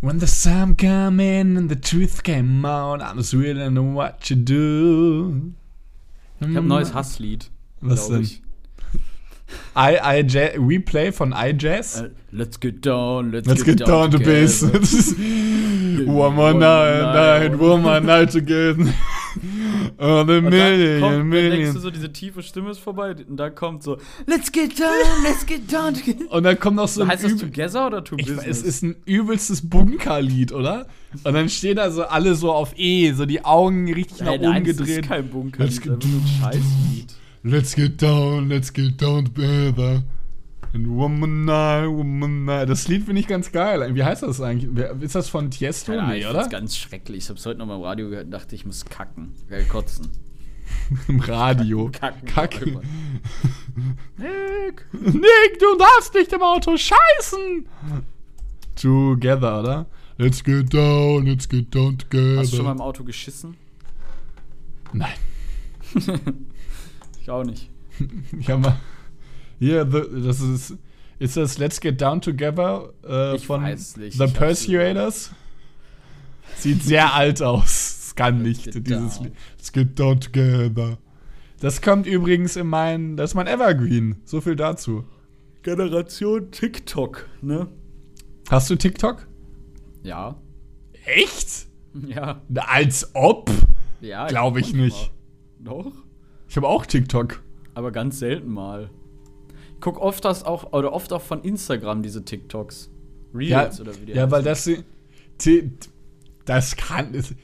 When the sun came in and the truth came out, I was really know what you do. Ich habe ein neues Hasslied. Was denn? ich. I, I, J- Replay von iJazz. Äh, Let's get down, let's, Let's get down to together. business. one more night, night, one more night together. Oh, the Und dann, million, kommt, dann denkst du million. so, diese tiefe Stimme ist vorbei und da kommt so Let's get down, let's get down. Und dann kommt noch so ein heißt das Together oder To ich, Business? Es ist ein übelstes Bunkerlied, oder? Und dann stehen da so alle so auf E, so die Augen richtig nach oben nein, das gedreht. ist kein Bunker, Let's das ist ein Scheißlied. Let's get down, let's get down together. Night, one more night. Das Lied finde ich ganz geil. Wie heißt das eigentlich? Ist das von Tiesto? Keine Ahnung, Nee, oder? find's ganz schrecklich. Ich hab's heute noch mal im Radio gehört und dachte, ich muss kacken. Geil, kotzen. Im Radio. Kacken. Kacken. Nick! Nick, du darfst nicht im Auto scheißen! Together, oder? Let's get down, let's get down together. Hast du schon mal im Auto geschissen? Nein. Ich auch nicht. Ich hab mal. Hier, the, das ist. Ist das Let's Get Down Together äh, Ich von The ich Persuaders? Sieht sehr alt aus. Es kann Let's nicht, dieses. Lied. Let's Get Down Together. Das kommt übrigens in mein. Das ist mein Evergreen. So viel dazu. Generation TikTok, ne? Hast du TikTok? Ja. Echt? Ja. Als ob? Ja. Glaube ich manchmal. nicht. Doch. Ich habe auch TikTok. Aber ganz selten mal. Guck oft das auch, oder oft auch von Instagram diese TikToks. Reels ja, oder wie die ja, weil das Ti- das kann es-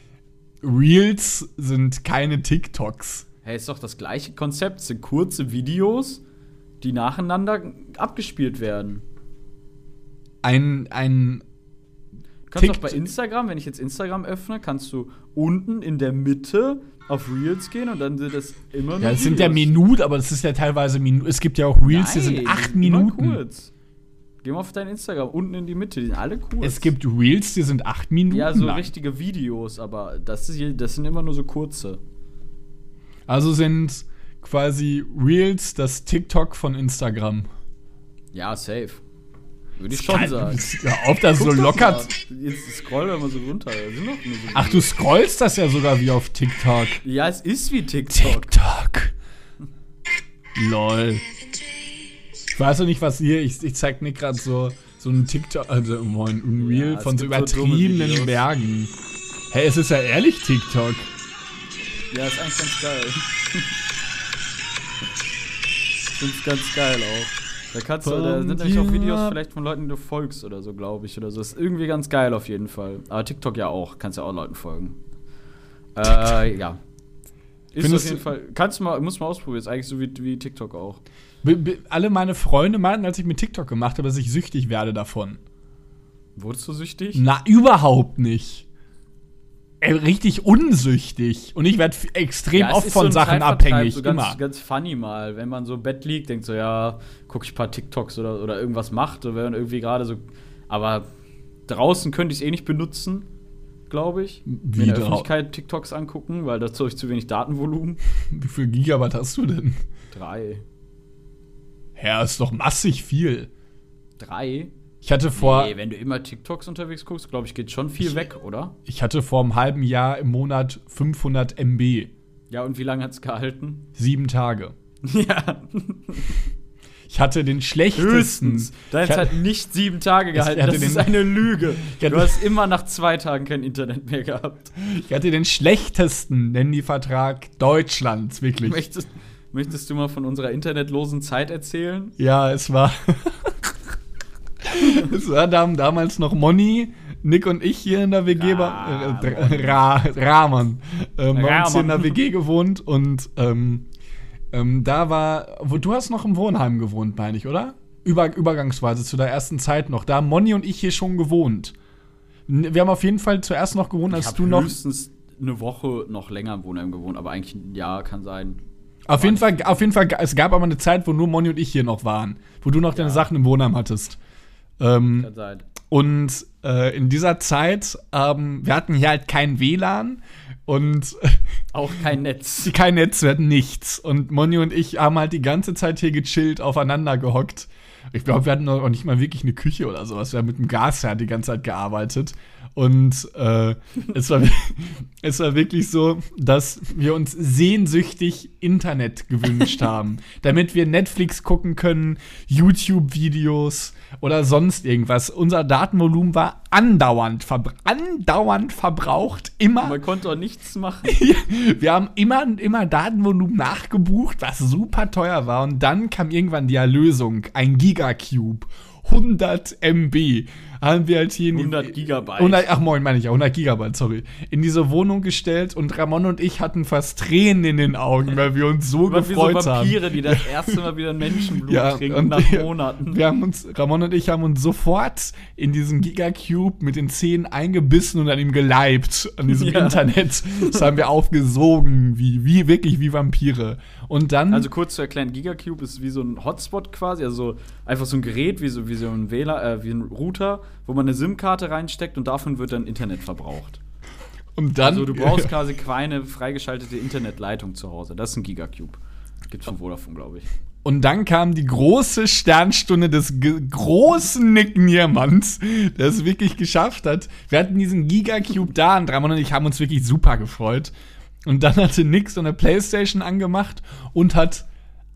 Reels sind keine TikToks. Hey, ist doch das gleiche Konzept. Es sind kurze Videos, die nacheinander abgespielt werden. Ein ein Du kannst Tick- doch bei Instagram, wenn ich jetzt Instagram öffne, kannst du unten in der Mitte auf Reels gehen und dann sind das immer ja, es sind ja. Minuten, aber es ist ja teilweise Minuten. Es gibt ja auch Reels, die sind Nein, acht Minuten. Kurz. Geh mal auf dein Instagram, unten in die Mitte, die sind alle kurz. Es gibt Reels, die sind acht Minuten. ja so lang. richtige Videos, aber das, ist, hier- das sind immer nur so kurze. Also sind quasi Reels das TikTok von Instagram. Ja, safe. Würde ich Das schon sagen. Ja, ob das so lockert. mal. Jetzt scroll doch mal so runter. Da sind doch nur so Ach, du scrollst das ja sogar wie auf TikTok. Ja, es ist wie TikTok. TikTok. Lol. Ich weiß noch nicht, was hier. Ich, ich zeig Nick gerade so, so ein TikTok, also moin, ein Reel Ja, von so so übertriebenen Videos. Bergen. Hey, es ist ja ehrlich TikTok. Ja, ist eigentlich ganz geil. ich find's ganz geil auch. Da kannst du, da sind nämlich auch Videos vielleicht von Leuten, die du folgst oder so, glaube ich, oder so. Ist irgendwie ganz geil auf jeden Fall. Aber TikTok ja auch. Kannst ja auch Leuten folgen. Äh, ja. Ist Findest auf jeden Fall. Kannst du mal, muss mal ausprobieren. Ist eigentlich so wie, wie TikTok auch. Alle meine Freunde meinten, als ich mit TikTok gemacht habe, dass ich süchtig werde davon. Wurdest du süchtig? Na, überhaupt nicht. Ey, richtig unsüchtig. Und ich werde extrem Ja, oft so von ein Sachen abhängig. So ganz, immer. ganz funny mal, wenn man so im Bett liegt, denkt so, ja, guck ich ein paar TikToks oder, oder irgendwas macht, oder wenn man irgendwie gerade so. Aber draußen könnte ich es eh nicht benutzen, glaube ich. Wie in der Öffentlichkeit TikToks angucken, weil dazu habe ich zu wenig Datenvolumen. Wie viel Gigabyte hast du denn? Drei. Ja, ist doch massig viel. Drei? Ich hatte vor, nee, wenn du immer TikToks unterwegs guckst, glaube ich, geht schon viel weg, oder? ich hatte vor einem halben Jahr im Monat 500 MB. Ja, und wie lange hat es gehalten? Sieben Tage. ja, Ich hatte den schlechtesten. höchstens. Deins Ich hat nicht sieben Tage gehalten. Das ist eine Lüge. Ich Du hast immer nach zwei Tagen kein Internet mehr gehabt. Ich hatte den schlechtesten Handyvertrag Deutschlands, wirklich. Möchtest, möchtest du mal von unserer internetlosen Zeit erzählen? Ja, es war. es war dam damals noch Moni, Nick und ich hier in der WG. Ra- Ra, äh, Ra, Rahman. Ähm, haben uns hier in der. WG gewohnt und ähm, ähm, da war. Wo, du hast noch im Wohnheim gewohnt, meine ich, oder? Über, übergangsweise zu der ersten Zeit noch. Da haben Moni und ich hier schon gewohnt. Wir haben auf jeden Fall zuerst noch gewohnt, als du noch. höchstens eine Woche noch länger im Wohnheim gewohnt, aber eigentlich ein Jahr kann sein. Auf jeden, Fall, auf jeden Fall, es gab aber eine Zeit, wo nur Moni und ich hier noch waren, wo du noch deine Sachen im Wohnheim hattest. Ähm, Kann sein. und äh, in dieser Zeit, ähm, wir hatten hier halt kein WLAN und Auch kein Netz. kein Netz, wir hatten nichts. Und Moni und ich haben halt die ganze Zeit hier gechillt, aufeinander gehockt. Ich glaube, wir hatten auch nicht mal wirklich eine Küche oder sowas. Wir haben mit dem Gasherd die ganze Zeit gearbeitet. Und äh, es, war, es war wirklich so, dass wir uns sehnsüchtig Internet gewünscht haben, damit wir Netflix gucken können, YouTube-Videos oder sonst irgendwas. Unser Datenvolumen war andauernd, verbra andauernd verbraucht, immer. Man konnte auch nichts machen. wir haben immer, immer Datenvolumen nachgebucht, was super teuer war. Und dann kam irgendwann die Erlösung, ein Gigacube. 100 MB haben wir halt hier in 100 Gigabyte. 100, ach moin, meine ich ja, 100 Gigabyte, sorry. In diese Wohnung gestellt und Ramon und ich hatten fast Tränen in den Augen, weil wir uns so gefreut wie so Vampire, haben. die das erste Mal wieder ein Menschenblut Ja, trinken nach Monaten. Wir haben uns, Ramon und ich haben uns sofort in diesen Gigacube mit den Zähnen eingebissen und an ihm geleibt, an diesem Ja. Internet. Das haben wir aufgesogen, wie, wie, wirklich wie Vampire. Und dann. Also kurz zu erklären, Gigacube ist wie so ein Hotspot quasi, also so, einfach so ein Gerät, wie so, wie so ein WLAN, äh, wie ein Router, wo man eine SIM-Karte reinsteckt und davon wird dann Internet verbraucht. und dann also du brauchst quasi keine freigeschaltete Internetleitung zu Hause. Das ist ein Gigacube. Gibt's von Vodafone, glaube ich. Und dann kam die große Sternstunde des großen Nick Niermanns, der es wirklich geschafft hat. Wir hatten diesen Gigacube da und Ramon und ich haben uns wirklich super gefreut. Und dann hatte Nick so eine Playstation angemacht und hat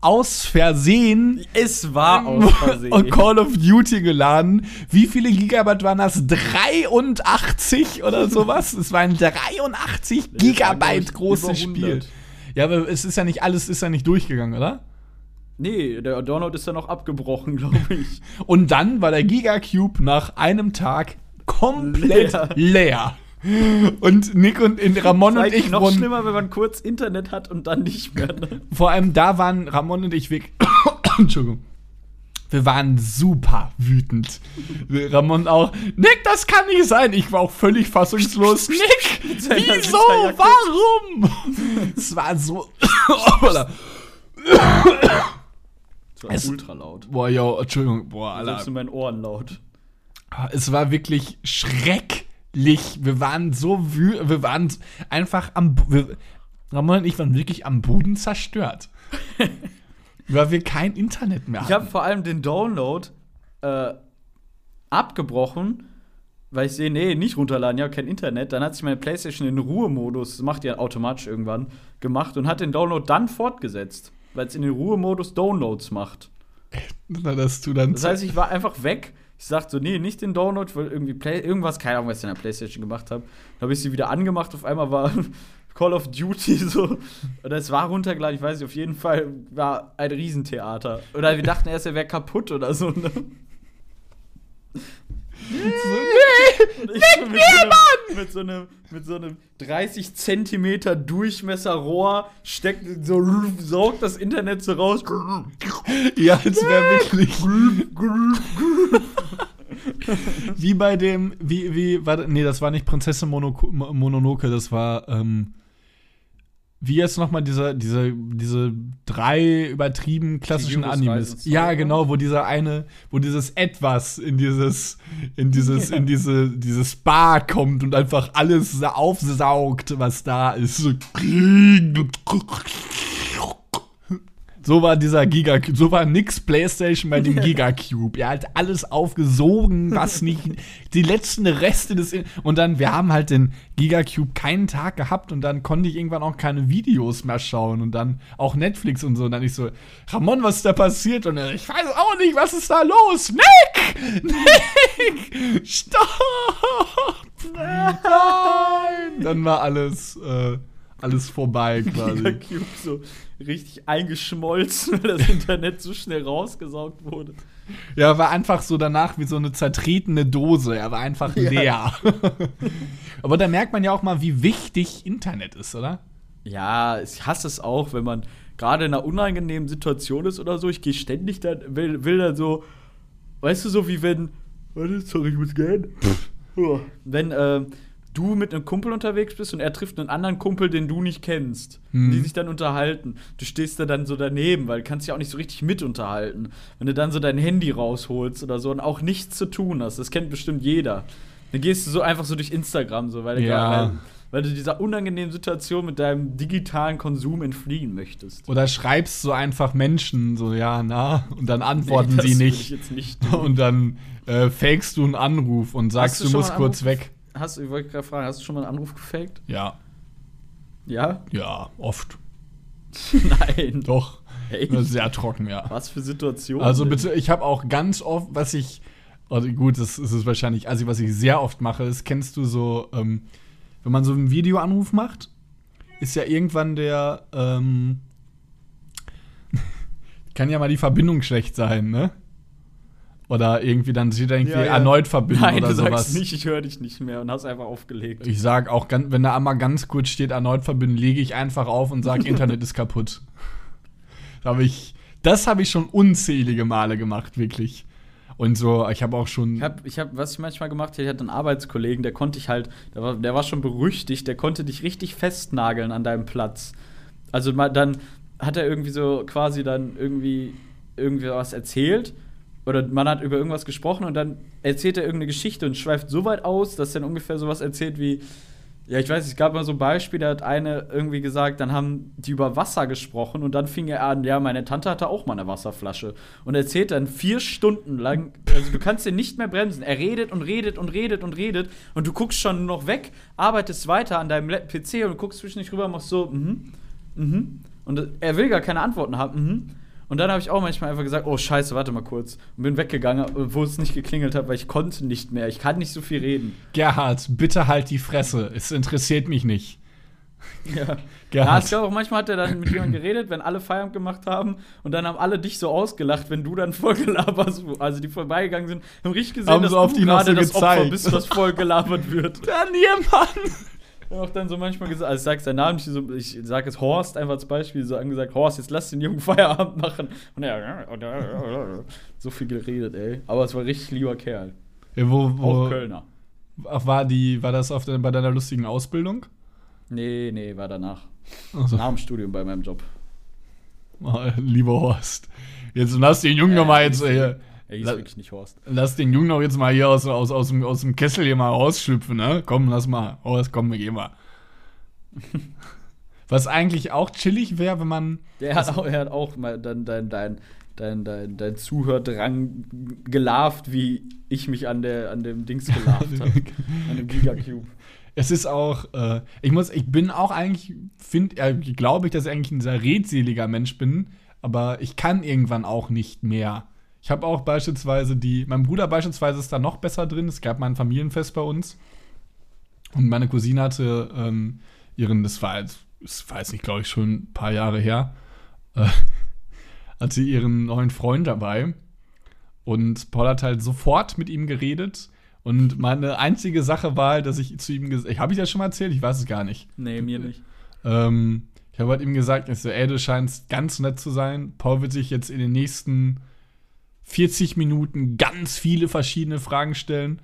aus Versehen Es war aus Versehen. und Call of Duty geladen. Wie viele Gigabyte waren das? 83 oder sowas? Es war ein 83 glaub Gigabyte großes Spiel. 100. Ja, aber es ist ja nicht alles, ist ja nicht durchgegangen, oder? Nee, der Download ist dann noch abgebrochen, glaube ich. Und dann war der Gigacube nach einem Tag komplett leer. Leer. Und Nick und in Ramon und ist ich noch wurden, schlimmer, wenn man kurz Internet hat und dann nicht mehr. Ne? vor allem da waren Ramon und ich weg. Entschuldigung. Wir waren super wütend. Ramon auch. Nick, das kann nicht sein. Ich war auch völlig fassungslos. Nick, wieso? Warum? es war so. Das war Es- ultra laut. Boah, yo, Entschuldigung. Boah, Alter. Selbst in meinen Ohren laut. Es war wirklich schrecklich. Wir waren so wü wir waren einfach am wir, Ramon und ich waren wirklich am Boden zerstört. Weil wir kein Internet mehr Ich habe hatten. vor allem den Download äh, abgebrochen, weil ich sehe, nee, nicht runterladen, ja, kein Internet. Dann hat sich meine Playstation in Ruhemodus, das macht ja automatisch irgendwann, gemacht und hat den Download dann fortgesetzt, weil es in den Ruhemodus Downloads macht. Na, dass du dann Das heißt, ich war einfach weg. Ich sagte so, nee, nicht den Download, weil irgendwie Play irgendwas, keine Ahnung, was ich in der Playstation gemacht habe. Dann habe ich sie wieder angemacht, auf einmal war Call of Duty so. Oder es war runtergeladen, ich weiß nicht, auf jeden Fall war ein Riesentheater. Oder wir dachten erst, er wäre kaputt oder so. Ne? Ich so mit, so einem, mit, so einem, mit so einem 30 Zentimeter Durchmesserrohr steckt, so saugt das Internet so raus. ja, es wäre wirklich wie bei dem wie wie war das- nee, das war nicht Prinzessin Mononoke, das war ähm, wie jetzt nochmal diese, diese, diese drei übertrieben klassischen Animes. Ja, genau, wo dieser eine, wo dieses Etwas in dieses, in dieses, in diese, dieses Spa kommt und einfach alles sa- aufsaugt, was da ist. So, war dieser Gigacube, so war nix Playstation bei dem Gigacube. Er hat alles aufgesogen, was nicht, die letzten Reste des, und dann, wir haben halt den Gigacube keinen Tag gehabt und dann konnte ich irgendwann auch keine Videos mehr schauen und dann auch Netflix und so und dann ich so, Ramon, was ist da passiert? Und er, ich weiß auch nicht, was ist da los? Nick! Nick! Stopp! Nein! Dann war alles, äh, alles vorbei quasi. Gigacube so richtig eingeschmolzen, weil das Internet so schnell rausgesaugt wurde. Ja, war einfach so danach wie so eine zertretene Dose. Er war einfach Ja. leer. Aber da merkt man ja auch mal, wie wichtig Internet ist, oder? Ja, ich hasse es auch, wenn man gerade in einer unangenehmen Situation ist oder so. Ich gehe ständig dann, will, will dann so, weißt du, so wie wenn, warte, sorry, ich muss gehen. Wenn äh, du mit einem Kumpel unterwegs bist und er trifft einen anderen Kumpel, den du nicht kennst, Mhm. die sich dann unterhalten. Du stehst da dann so daneben, weil du kannst ja auch nicht so richtig mit unterhalten. Wenn du dann so dein Handy rausholst oder so und auch nichts zu tun hast, das kennt bestimmt jeder. Dann gehst du so einfach so durch Instagram, so, weil, Ja. weil, weil du dieser unangenehmen Situation mit deinem digitalen Konsum entfliehen möchtest. Oder schreibst so einfach Menschen so, ja, na, und dann antworten Nee, das sie nicht. Ich jetzt nicht. Und dann äh, fakest du einen Anruf und sagst, du du, musst kurz weg. Hast du, ich wollte gerade fragen, hast du schon mal einen Anruf gefaked? Ja, Ja? ja, oft. Nein. Doch. Echt? Nur Sehr trocken, ja. Was für Situation? Also bitte, ich habe auch ganz oft, was ich, also gut, das ist es wahrscheinlich, also was ich sehr oft mache, ist, kennst du so, ähm, wenn man so einen Videoanruf macht, ist ja irgendwann der, ähm, kann ja mal die Verbindung schlecht sein, ne? Oder irgendwie, dann da irgendwie Ja, ja. erneut verbinden Nein, oder du sowas. sagst nicht, ich höre dich nicht mehr und hast einfach aufgelegt. Ich sag auch, ganz, wenn da einmal ganz kurz steht, erneut verbinden, lege ich einfach auf und sage, Internet ist kaputt. Da hab ich, das habe ich schon unzählige Male gemacht, wirklich. Und so, ich habe auch schon. Ich hab, ich hab, was ich manchmal gemacht habe, ich hatte einen Arbeitskollegen, der konnte ich halt, der war, der war schon berüchtigt, der konnte dich richtig festnageln an deinem Platz. Also mal, dann hat er irgendwie so quasi dann irgendwie irgendwie was erzählt oder man hat über irgendwas gesprochen und dann erzählt er irgendeine Geschichte und schweift so weit aus, dass er dann ungefähr sowas erzählt wie ja, ich weiß, es gab mal so ein Beispiel, da hat eine irgendwie gesagt, dann haben die über Wasser gesprochen und dann fing er an, ja, meine Tante hatte auch mal eine Wasserflasche. Und er erzählt dann vier Stunden lang, also du kannst ihn nicht mehr bremsen. Er redet und redet und redet und redet und du guckst schon noch weg, arbeitest weiter an deinem PC und guckst zwischendurch rüber und machst so, mhm, mhm. Und er will gar keine Antworten haben, mhm. Und dann habe ich auch manchmal einfach gesagt, oh scheiße, warte mal kurz. Und bin weggegangen, obwohl es nicht geklingelt hat, weil ich konnte nicht mehr. Ich kann nicht so viel reden. Gerhard, bitte halt die Fresse. Es interessiert mich nicht. Ja. Ja, Gerhard. ich glaube auch manchmal hat er dann mit jemandem geredet, wenn alle Feierabend gemacht haben und dann haben alle dich so ausgelacht, wenn du dann voll gelabert Also die vorbeigegangen sind, haben richtig gesehen, Haben dass sie auf du die gerade so das Opfer bist, was voll gelabert wird. Daniel, Und auch dann so manchmal gesagt, also ich sag seinen Namen nicht so, ich sage es Horst einfach als Beispiel, so angesagt, Horst, jetzt lass den Jungen Feierabend machen. Und er so viel geredet, ey. Aber es war richtig lieber Kerl. Ja, wo, Auch wo, Kölner. Ach, war, die, war das auf de, bei deiner lustigen Ausbildung? Nee, nee, war danach. Also, Nach dem Studium bei meinem Job. oh, lieber Horst. Jetzt lass den Jungen noch mal jetzt. Äh, Er hieß La- wirklich nicht Horst. lass den Jungen doch jetzt mal hier aus, aus, aus, dem, aus dem Kessel hier mal rausschlüpfen, ne? Komm, lass mal. Horst, komm, wir gehen mal. Was eigentlich auch chillig wäre, wenn man. Der hat auch, er hat auch mal dann dein, dein, dein, dein, dein Zuhördrang gelarvt, wie ich mich an, der, an dem Dings gelarvt habe. an dem Gigacube. Es ist auch, äh, ich muss, ich bin auch eigentlich, finde, äh, glaube ich, dass ich eigentlich ein sehr redseliger Mensch bin, aber ich kann irgendwann auch nicht mehr. Ich habe auch beispielsweise die, mein Bruder beispielsweise ist da noch besser drin. Es gab mal ein Familienfest bei uns und meine Cousine hatte ähm, ihren, das war jetzt, das war jetzt nicht, glaube ich, schon ein paar Jahre her, äh, hat sie ihren neuen Freund dabei und Paul hat halt sofort mit ihm geredet. Und meine einzige Sache war halt, dass ich zu ihm gesagt habe, ich das schon mal erzählt? Ich weiß es gar nicht. Nee, mir nicht. Ähm, ich habe halt ihm gesagt, ich so, ey, du scheinst ganz nett zu sein. Paul wird sich jetzt in den nächsten 40 Minuten ganz viele verschiedene Fragen stellen.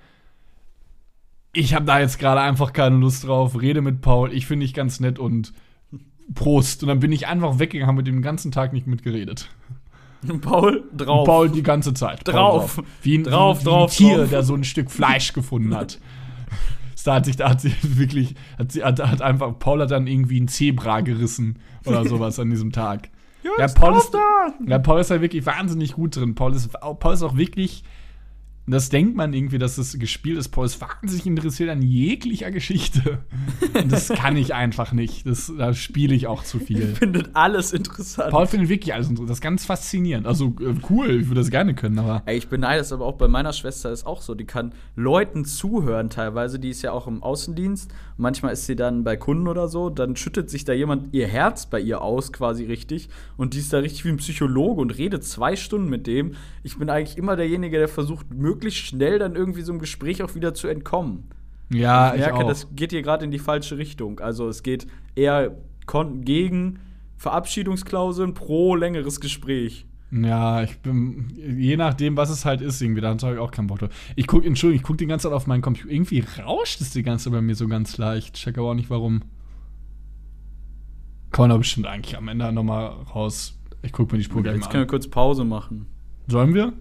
Ich habe da jetzt gerade einfach keine Lust drauf. Rede mit Paul, ich finde dich ganz nett und Prost. Und dann bin ich einfach weggegangen, habe mit ihm den ganzen Tag nicht mitgeredet. Paul, drauf. Paul die ganze Zeit. Paul Drauf. Wie ein, Drauf, wie, drauf, ein Tier, drauf. der so ein Stück Fleisch gefunden hat. Da hat sich, da hat sie wirklich, hat sie, hat, hat einfach, Paul hat dann irgendwie ein Zebra gerissen oder sowas an diesem Tag. Ja, Paul ist, ja, Paul ist ja wirklich wahnsinnig gut drin. Paul ist, Paul ist auch wirklich, das denkt man irgendwie, dass das gespielt ist. Paul ist wahnsinnig interessiert an jeglicher Geschichte. Und das kann ich einfach nicht. Das, da spiele ich auch zu viel. Findet alles interessant. Paul findet wirklich alles interessant. Das ist ganz faszinierend. Also äh, cool, ich würde das gerne können, aber. Ey, ich beneide es aber auch bei meiner Schwester ist auch so. Die kann Leuten zuhören teilweise. Die ist ja auch im Außendienst. Manchmal ist sie dann bei Kunden oder so. Dann schüttet sich da jemand ihr Herz bei ihr aus, quasi richtig. Und die ist da richtig wie ein Psychologe und redet zwei Stunden mit dem. Ich bin eigentlich immer derjenige, der versucht, möglichst schnell dann irgendwie so einem Gespräch auch wieder zu entkommen. Ja, ich ich, merke, auch. das geht hier gerade in die falsche Richtung. Also es geht eher gegen Verabschiedungsklauseln pro längeres Gespräch. Ja, ich bin, je nachdem, was es halt ist, irgendwie, da habe ich auch keinen Bock drauf. Ich gucke, Entschuldigung, ich gucke die ganze Zeit auf meinen Computer. Irgendwie rauscht es die ganze Zeit bei mir so ganz leicht. Check aber auch nicht, warum. Kann man doch bestimmt eigentlich am Ende nochmal raus. Ich gucke mir die Spur gleich Jetzt mal können wir kurz Pause machen. Sollen wir?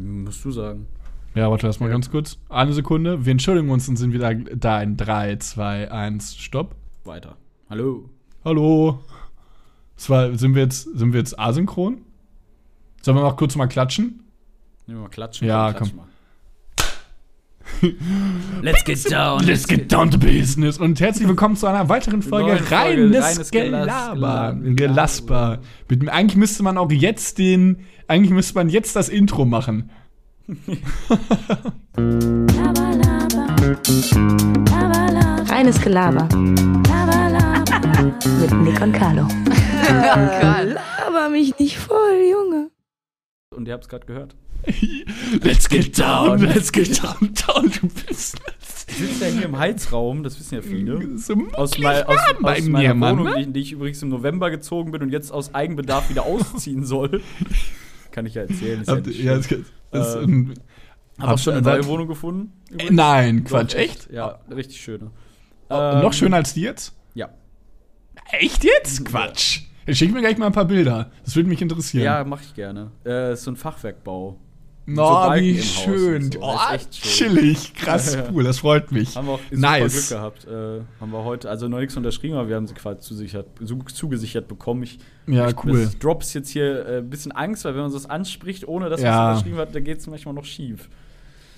Musst du sagen. Ja, warte, lass mal Ja. ganz kurz. Eine Sekunde. Wir entschuldigen uns und sind wieder da in 3, 2, 1, Stopp. Weiter. Hallo. Hallo. Das war, sind, wir jetzt, sind wir jetzt asynchron? Sollen wir mal kurz mal klatschen? Nehmen wir mal klatschen. Ja, Klatsch komm. mal. Let's get down. Let's get down to business. Und herzlich willkommen zu einer weiteren Folge Reines Gelaber. Gelas- Gelasper. Mit, eigentlich müsste man auch jetzt den, eigentlich müsste man jetzt das Intro machen. Reines Gelaber Laber, laber. Mit Nick und Carlo. Laber mich nicht voll, Junge. Und ihr habt es gerade gehört. Let's get down, let's get down, down to business. Ich sitze ja hier im Heizraum, das wissen ja viele. So Aus, mucklig mei- aus, aus mir, meiner Mann, Wohnung, ne? die, in die ich übrigens im November gezogen bin und jetzt aus Eigenbedarf wieder ausziehen soll. Kann ich ja erzählen. Ist ja Habt ja, schlimm. das, Ähm, Hab auch schon eine neue Wohnung gefunden. äh, übrigens. Nein, Doch, Quatsch, echt? Ja, richtig schöne. Äh, Noch Ähm, schöner als die jetzt? Ja. Echt jetzt? Quatsch. Schick mir gleich mal ein paar Bilder. Das würde mich interessieren. Ja, mache ich gerne. Äh, ist so ein Fachwerkbau. No, so wie schön. so. Oh, schön. chillig. Krass, Ja, ja. cool. Das freut mich. Haben wir auch Nice. Glück gehabt. Äh, haben wir heute, also noch nichts unterschrieben, aber wir haben sie quasi zusichert, zu, zugesichert bekommen. Ich, Ja, ich, cool. Das Drops jetzt hier äh, ein bisschen Angst, weil wenn man das anspricht, ohne dass man Ja. es unterschrieben hat, dann geht es manchmal noch schief.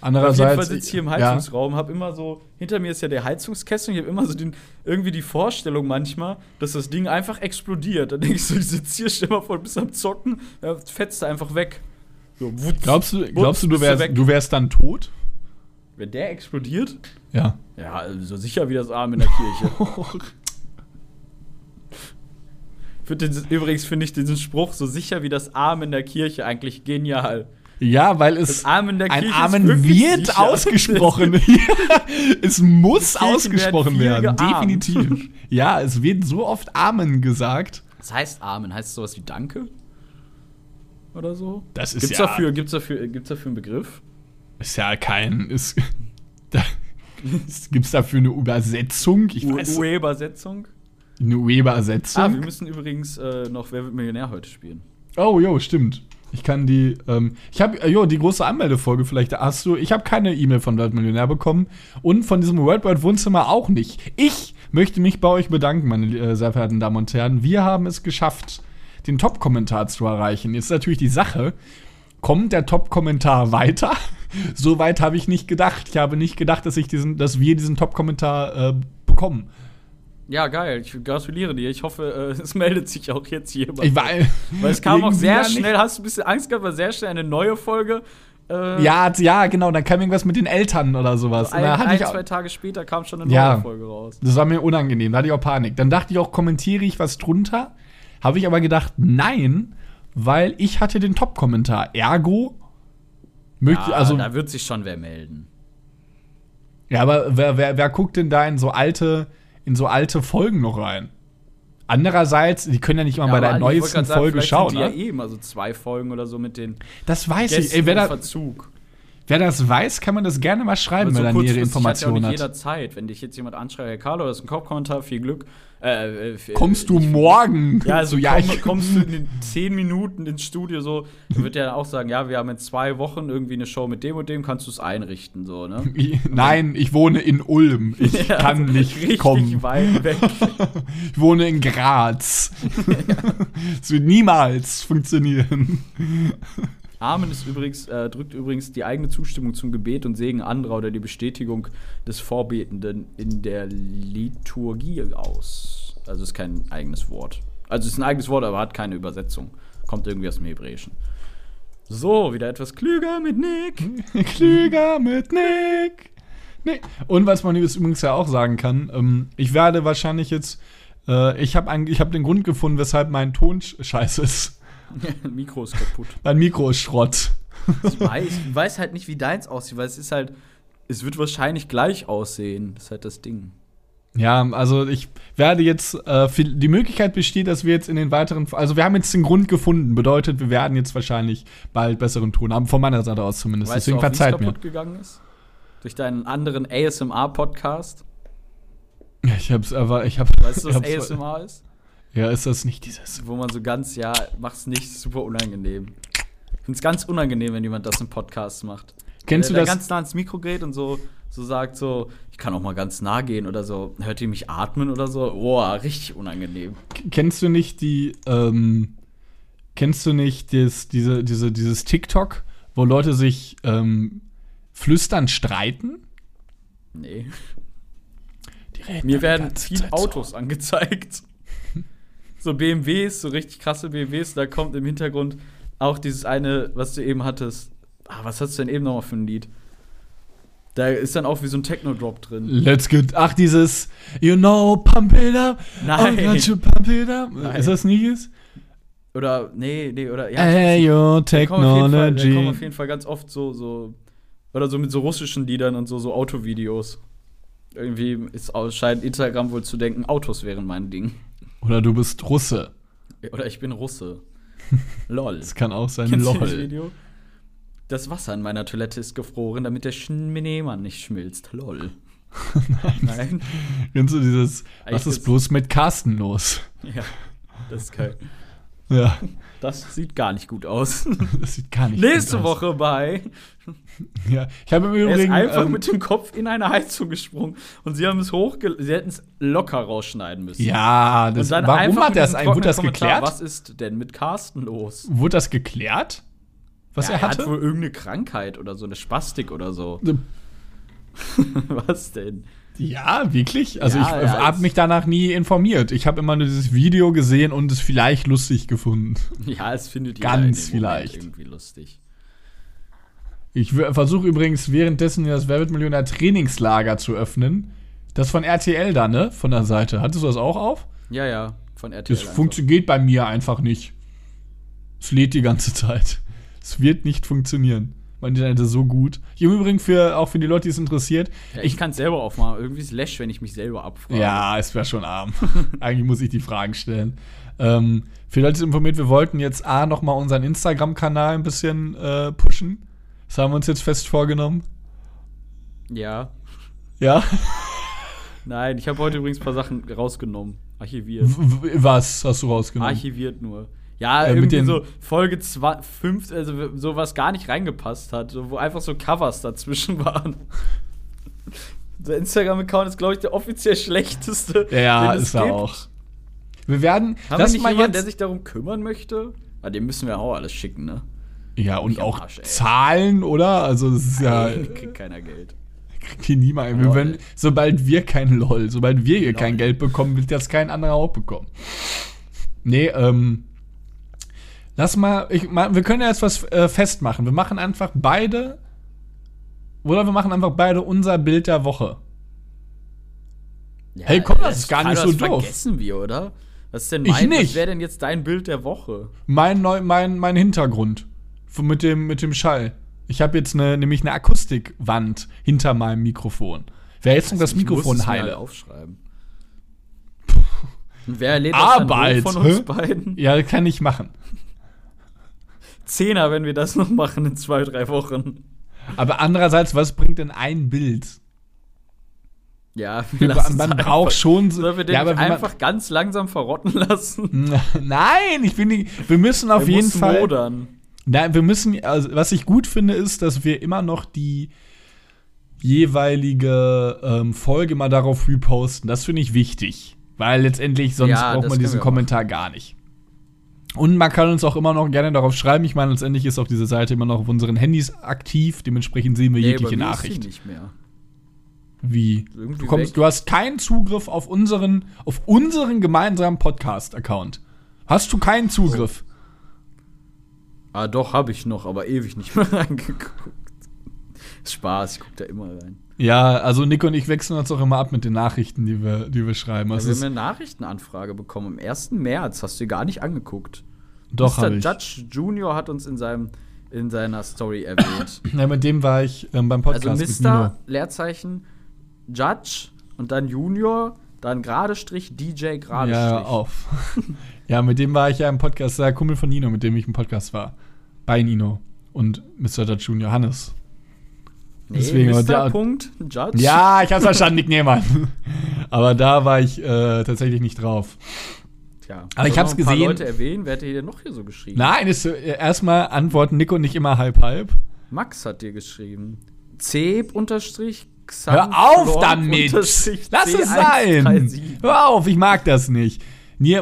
Auf jeden Andererseits. Fall sitze ich hier im Heizungsraum, habe immer so, hinter mir ist ja der Heizungskessel und ich habe immer so den, irgendwie die Vorstellung manchmal, dass das Ding einfach explodiert. Dann denke ich so, ich sitze hier, stell mal vor, du bist am Zocken, ja, fetzt einfach weg. So, wutz, Glaubst du, glaubst du, du du wärst, du wärst dann tot? Wenn der explodiert, Ja. ja, so sicher wie das Arm in der Kirche. Find den, übrigens finde ich diesen Spruch so sicher wie das Arm in der Kirche eigentlich genial. Ja, weil es. Der Ein Amen wird sicher. ausgesprochen. Es muss ausgesprochen werden werden. Definitiv. Ja, es wird so oft Amen gesagt. Was heißt Amen? Heißt es sowas wie Danke? Oder so? Das ist Gibt's ja- dafür, gibt's dafür, gibt's dafür einen Begriff? Ist ja kein. Ist, da, Gibt es dafür eine Übersetzung? Ich weiß UE-Übersetzung? Eine Ah, wir Übersetzung? müssen übrigens äh, noch Wer wird Millionär heute spielen. oh, jo, stimmt. Ich kann die. Ähm, ich habe, jo, die große Anmeldefolge vielleicht. Hast du. Ich habe keine E-Mail von Weltmillionär bekommen und von diesem Worldwide Wohnzimmer auch nicht. Ich möchte mich bei euch bedanken, meine äh, sehr verehrten Damen und Herren. Wir haben es geschafft, den Top-Kommentar zu erreichen. Jetzt ist natürlich die Sache. Kommt der Top-Kommentar weiter? so weit habe ich nicht gedacht. Ich habe nicht gedacht, dass, ich diesen, dass wir diesen Top-Kommentar äh, bekommen. Ja, geil. Ich gratuliere dir. Ich hoffe, äh, es meldet sich auch jetzt jemand. Ich war, Weil es kam auch sehr schnell, hast du ein bisschen Angst gehabt, weil sehr schnell eine neue Folge. Äh, Ja, ja, genau. Dann kam irgendwas mit den Eltern oder sowas. ein, hatte ein auch- zwei Tage später kam schon eine neue Ja. Folge raus. Das war mir unangenehm, da hatte ich auch Panik. Dann dachte ich auch, kommentiere ich was drunter. Habe ich aber gedacht, nein, weil ich hatte den Top-Kommentar. Ergo möchte Ja, also. da wird sich schon wer melden. Ja, aber wer, wer, wer guckt denn da in so alte, in so alte Folgen noch rein? Andererseits, die können ja nicht immer bei Ja, der ich wollte neuesten sagen, Folge schauen. Sind die ja Ne? eh immer so zwei Folgen oder so mit den Das weiß ich. Gästen Ey, wer, im da, Verzug. Wer das weiß, kann man das gerne mal schreiben, Aber wenn er so kurzfristig Informationen hat. Ja auch hat. nicht jeder Zeit. Wenn dich jetzt jemand anschreibt, Herr Carlo, das ist ein Kopfkommentar, viel Glück. Äh, äh, Kommst du ich- morgen? Ja, also so, ja, komm, ich, kommst du in den zehn Minuten ins Studio so, dann wird er auch sagen, ja, wir haben in zwei Wochen irgendwie eine Show mit dem und dem, kannst du es einrichten, so, ne? Nein, ich wohne in Ulm. Ich Ja, kann also nicht richtig kommen. weit weg. Ich wohne in Graz. Es wird niemals funktionieren. Amen ist übrigens, äh, drückt übrigens die eigene Zustimmung zum Gebet und Segen anderer oder die Bestätigung des Vorbetenden in der Liturgie aus. Also ist kein eigenes Wort. Also ist ein eigenes Wort, aber hat keine Übersetzung. Kommt irgendwie aus dem Hebräischen. So, wieder etwas klüger mit Nick. Klüger mit Nick. Nick. Und was man übrigens ja auch sagen kann, ähm, ich werde wahrscheinlich jetzt, äh, ich habe hab den Grund gefunden, weshalb mein Ton sch- scheiße ist. Mikro ist kaputt. Mein Mikro ist Schrott. Ich weiß, ich weiß halt nicht, wie deins aussieht, weil es ist halt, es wird wahrscheinlich gleich aussehen. Das ist halt das Ding. Ja, also ich werde jetzt, äh, die Möglichkeit besteht, dass wir jetzt in den weiteren, also wir haben jetzt den Grund gefunden, bedeutet, wir werden jetzt wahrscheinlich bald besseren Ton haben, von meiner Seite aus zumindest. Weißt Deswegen du auch, verzeiht mir. kaputt gegangen ist? Durch deinen anderen ASMR-Podcast? Ich hab's aber, ich hab. Weißt du, was ASMR ist? Ja, ist das nicht dieses. Wo man so ganz, ja, mach's nicht super unangenehm. Ich find's ganz unangenehm, wenn jemand das im Podcast macht. Kennst der, du das? ganz nah ans Mikro geht und so, so sagt so, ich kann auch mal ganz nah gehen oder so. Hört ihr mich atmen oder so? Boah, richtig unangenehm. Kennst du nicht die, ähm, kennst du nicht das, diese, diese, dieses TikTok, wo Leute sich ähm, flüstern streiten? Nee. Die reden Mir werden viele Zeit so. Autos angezeigt. So BMWs, so richtig krasse BMWs, da kommt im Hintergrund auch dieses eine, was du eben hattest. Ah, was hast du denn eben nochmal für ein Lied? Da ist dann auch wie so ein Techno-Drop drin. Let's get. Ach, dieses You know, pump it up. Nein. I got you pump it up. Nein. Ist das nicht es? Oder, nee, nee, oder, ja. Auf jeden Fall- da kommen technology. auf jeden Fall ganz oft so, so, oder so mit so russischen Liedern und so, so Autovideos. Irgendwie ist, scheint Instagram wohl zu denken, Autos wären mein Ding. Oder du bist Russe. Oder ich bin Russe. Lol. Das kann auch sein. Kennst du das LOL. Video? Das Wasser in meiner Toilette ist gefroren, damit der Schneemann nicht schmilzt. Lol. Nein. Kennst du dieses, was ist- bloß mit Carsten los? Ja, das ist geil. Ja, Das sieht gar nicht gut aus. das sieht gar nicht Nächste gut aus. Woche bei. Ja, ich habe im Er ist Übrigen. einfach ähm, mit dem Kopf in eine Heizung gesprungen und sie haben es hochge Sie hätten es locker rausschneiden müssen. ja, das, warum hat er diesem das? Wurde das Kommentar, geklärt? Was ist denn mit Carsten los? Wurde das geklärt? Was ja, er hatte? hat wohl irgendeine Krankheit oder so, eine Spastik oder so. was denn? Ja, wirklich? Also Ja, ich ja, habe mich danach nie informiert. Ich habe immer nur dieses Video gesehen und es vielleicht lustig gefunden. Ja, es findet jeder Ganz vielleicht. irgendwie lustig. Ich versuche übrigens währenddessen das wird Millionär Trainingslager zu öffnen. Das von RTL da, ne? Von der Seite. Hattest du das auch auf? Ja, ja, von RTL. Das funktioniert bei mir einfach nicht. Es lädt die ganze Zeit. Es wird nicht funktionieren. Mein Internet ist so gut. Im Übrigen für, auch für die Leute, die es interessiert. Ja, ich kann es selber aufmachen. Irgendwie ist Lash, wenn ich mich selber abfrage. Ja, es wäre schon arm. Eigentlich muss ich die Fragen stellen. Ähm, für die Leute die informiert, wir wollten jetzt A, nochmal unseren Instagram-Kanal ein bisschen äh, pushen. Das haben wir uns jetzt fest vorgenommen. Ja. Ja? Nein, ich habe heute übrigens ein paar Sachen rausgenommen. Archiviert. W- was hast du rausgenommen? Archiviert nur. Ja, Äh, irgendwie so Folge 5, also so was gar nicht reingepasst hat, so, wo einfach so Covers dazwischen waren. Der Instagram-Account ist, glaube ich, der offiziell schlechteste. ja, es ist er gibt. auch. Wir werden. Haben das wir nicht mal jemanden, der sich darum kümmern möchte? Ah, dem müssen wir auch alles schicken, ne? Ja, und auch Arsch. Zahlen, oder? Also, das ist ja. Nein, kriegt keiner Geld. Kriegt hier niemand. Wir werden, sobald wir kein LOL, sobald wir hier kein Lol. Geld bekommen, wird das kein anderer auch bekommen. Nee, ähm. Lass mal, ich, mal wir können ja jetzt was äh, festmachen. Wir machen einfach beide. Oder wir machen einfach beide unser Bild der Woche. Ja, Hey, komm, das ist gar nicht so das doof. vergessen wir, oder? Was ist denn Ich mein, nicht. Was wäre denn jetzt dein Bild der Woche? Mein, neu, mein, mein Hintergrund. Mit dem, mit dem Schall. Ich habe jetzt eine, nämlich eine Akustikwand hinter meinem Mikrofon. Wer jetzt noch das Ich muss Mikrofon heile? halt aufschreiben. Und wer das dann Arbeit, hoch von uns beiden? Ja, kann ich machen. Zehner, wenn wir das noch machen in zwei, drei Wochen. Aber andererseits, was bringt denn ein Bild? Ja, wir Wir, man es braucht einfach. schon so. Sollen wir den ja, aber wenn man- einfach ganz langsam verrotten lassen? Nein, ich finde, wir müssen auf Der jeden Fall. Modern. Nein, wir müssen, also was ich gut finde, ist, dass wir immer noch die jeweilige ähm, Folge mal darauf reposten. Das finde ich wichtig. Weil letztendlich sonst Ja, braucht man diesen wir Kommentar gar nicht. Und man kann uns auch immer noch gerne darauf schreiben. Ich meine, letztendlich ist auch diese Seite immer noch auf unseren Handys aktiv. Dementsprechend sehen wir Nee, jegliche bei mir ist sie Nachricht. nicht mehr. Wie? Irgendwie Du, kommst, weg. du hast keinen Zugriff auf unseren, auf unseren gemeinsamen Podcast-Account. Hast du keinen Zugriff? Ah, doch, habe ich noch, aber ewig nicht mehr reingeguckt. Spaß, ich gucke da immer rein. Ja, also Nico und ich wechseln uns auch immer ab mit den Nachrichten, die wir, die wir schreiben. Ja, Also wir es haben eine Nachrichtenanfrage bekommen. Am 1. März hast du gar nicht angeguckt. doch, Mr. habe ich. Judge Junior hat uns in, seinem, in seiner Story erwähnt. Ja, mit dem war ich ähm, beim Podcast also Mr. Leerzeichen Judge und dann Junior, dann gerade Strich, DJ gerade Ja, Strich. auf. ja, mit dem war ich ja im Podcast, der Kumpel von Nino, mit dem ich im Podcast war. Bei Nino und Mr. Judge Junior Hannes. Nee, Deswegen, Mr. der- Punkt, Judge. Ja, ich hab's verstanden, Nick Nehmann. Aber da war ich äh, tatsächlich nicht drauf. Tja. Aber ich hab's ein paar gesehen. Leute erwähnen, wer hätte hier denn noch hier so geschrieben? Nein, ist, äh, erstmal antworten Nico nicht immer halb halb. Max hat dir geschrieben. Zeb unterstrich Hör auf damit! Lass es sein! Hör auf, ich mag das nicht. Nie,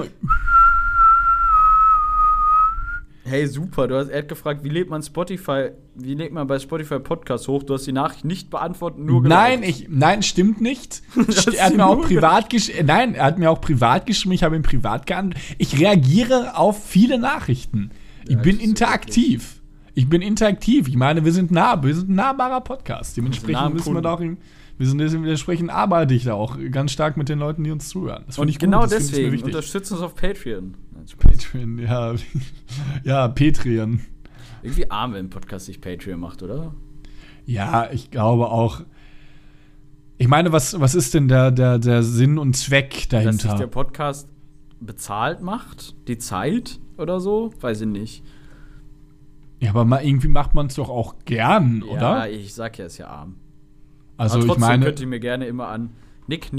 Hey, super. Du hast, er hat gefragt, wie lädt man Spotify, wie lädt man bei Spotify Podcast hoch? Du hast die Nachricht nicht beantwortet, nur Nein, geliked. ich, nein, stimmt nicht. er hat mir auch privat geschrieben. Nein, er hat mir auch privat geschrieben. Ich habe ihm privat geantwortet. Ich reagiere auf viele Nachrichten. Ich Ja, bin das ist interaktiv. Ich bin interaktiv. Ich meine, wir sind nah, wir sind ein nahbarer Podcast. nah Dementsprechend am müssen wir da auch, in- wir sind dementsprechend arbeite ich da auch ganz stark mit den Leuten, die uns zuhören. Das finde Und ich genau gut, ich deswegen wichtig. unterstützt uns auf Patreon. Patreon, ja. ja, Patreon. Irgendwie arm, wenn ein Podcast sich Patreon macht, oder? Ja, ich glaube auch. Ich meine, was, was ist denn der, der, der Sinn und Zweck Dass sich der dahinter? Podcast bezahlt macht, die Zeit oder so, weiß ich nicht. Ja, aber mal, irgendwie macht man es doch auch gern, Ja, oder? ich sag ja, ist ja arm. Also Aber ich trotzdem meine, könnt ihr mir gerne immer an Nick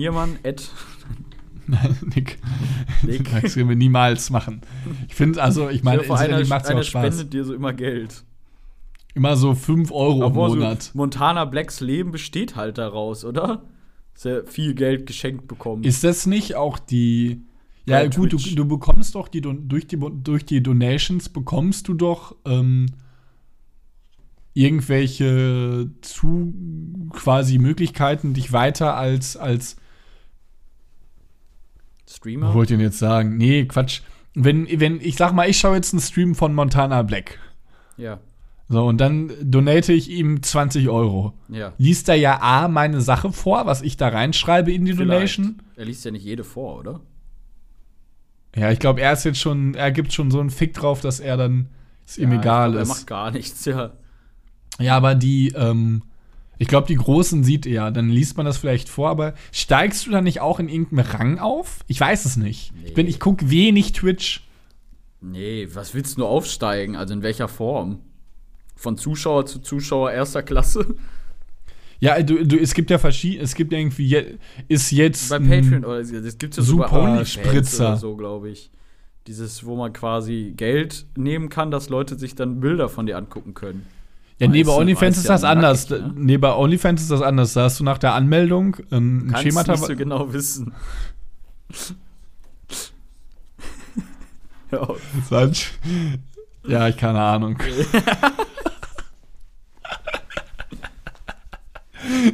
At Nick, Nick. das können wir niemals machen. Ich finde, also ich meine, vor einer, macht es ja einer auch Spaß. spendet dir so immer Geld. Immer so 5 Euro im Aber so Monat. Montana Blacks Leben besteht halt daraus, oder? Sehr viel Geld geschenkt bekommen. Ist das nicht auch die. Ja, Bei gut, du, du bekommst doch die durch die durch die Donations bekommst du doch ähm, irgendwelche zu quasi Möglichkeiten, dich weiter als als Streamer? was wollte ich denn jetzt sagen? Nee, Quatsch. Wenn wenn ich sag mal, ich schaue jetzt einen Stream von Montana Black. Ja, So, und dann donate ich ihm 20 Euro. ja. Liest er ja A, meine Sache vor, was ich da reinschreibe in die Vielleicht. Donation. Er liest ja nicht jede vor, oder? Ja, ich glaube, er ist jetzt schon, er gibt schon so einen Fick drauf, dass er dann es ihm Ja, egal ich glaub, ist. Er macht gar nichts, ja. Ja, aber die, ähm, ich glaube, die Großen sieht er, dann liest man das vielleicht vor, aber steigst du dann nicht auch in irgendeinem Rang auf? Ich weiß es nicht. Ich, bin, Nee. ich gucke wenig Twitch. Nee, was willst du nur aufsteigen? Also in welcher Form? Von Zuschauer zu Zuschauer erster Klasse? Ja, du, du, es gibt ja verschiedene, es gibt ja irgendwie, je, ist jetzt. Bei Patreon oder das gibt's ja Super OnlyFans Spritzer. oder so, glaube ich. Dieses, wo man quasi Geld nehmen kann, dass Leute sich dann Bilder von dir angucken können. Ja, nee, bei OnlyFans ist das anders. nackig, ne? Nee, bei OnlyFans ist das anders. Da hast du nach der Anmeldung ähm, ein Kannst Schemata. nicht so genau wissen. ja, ich keine Ahnung.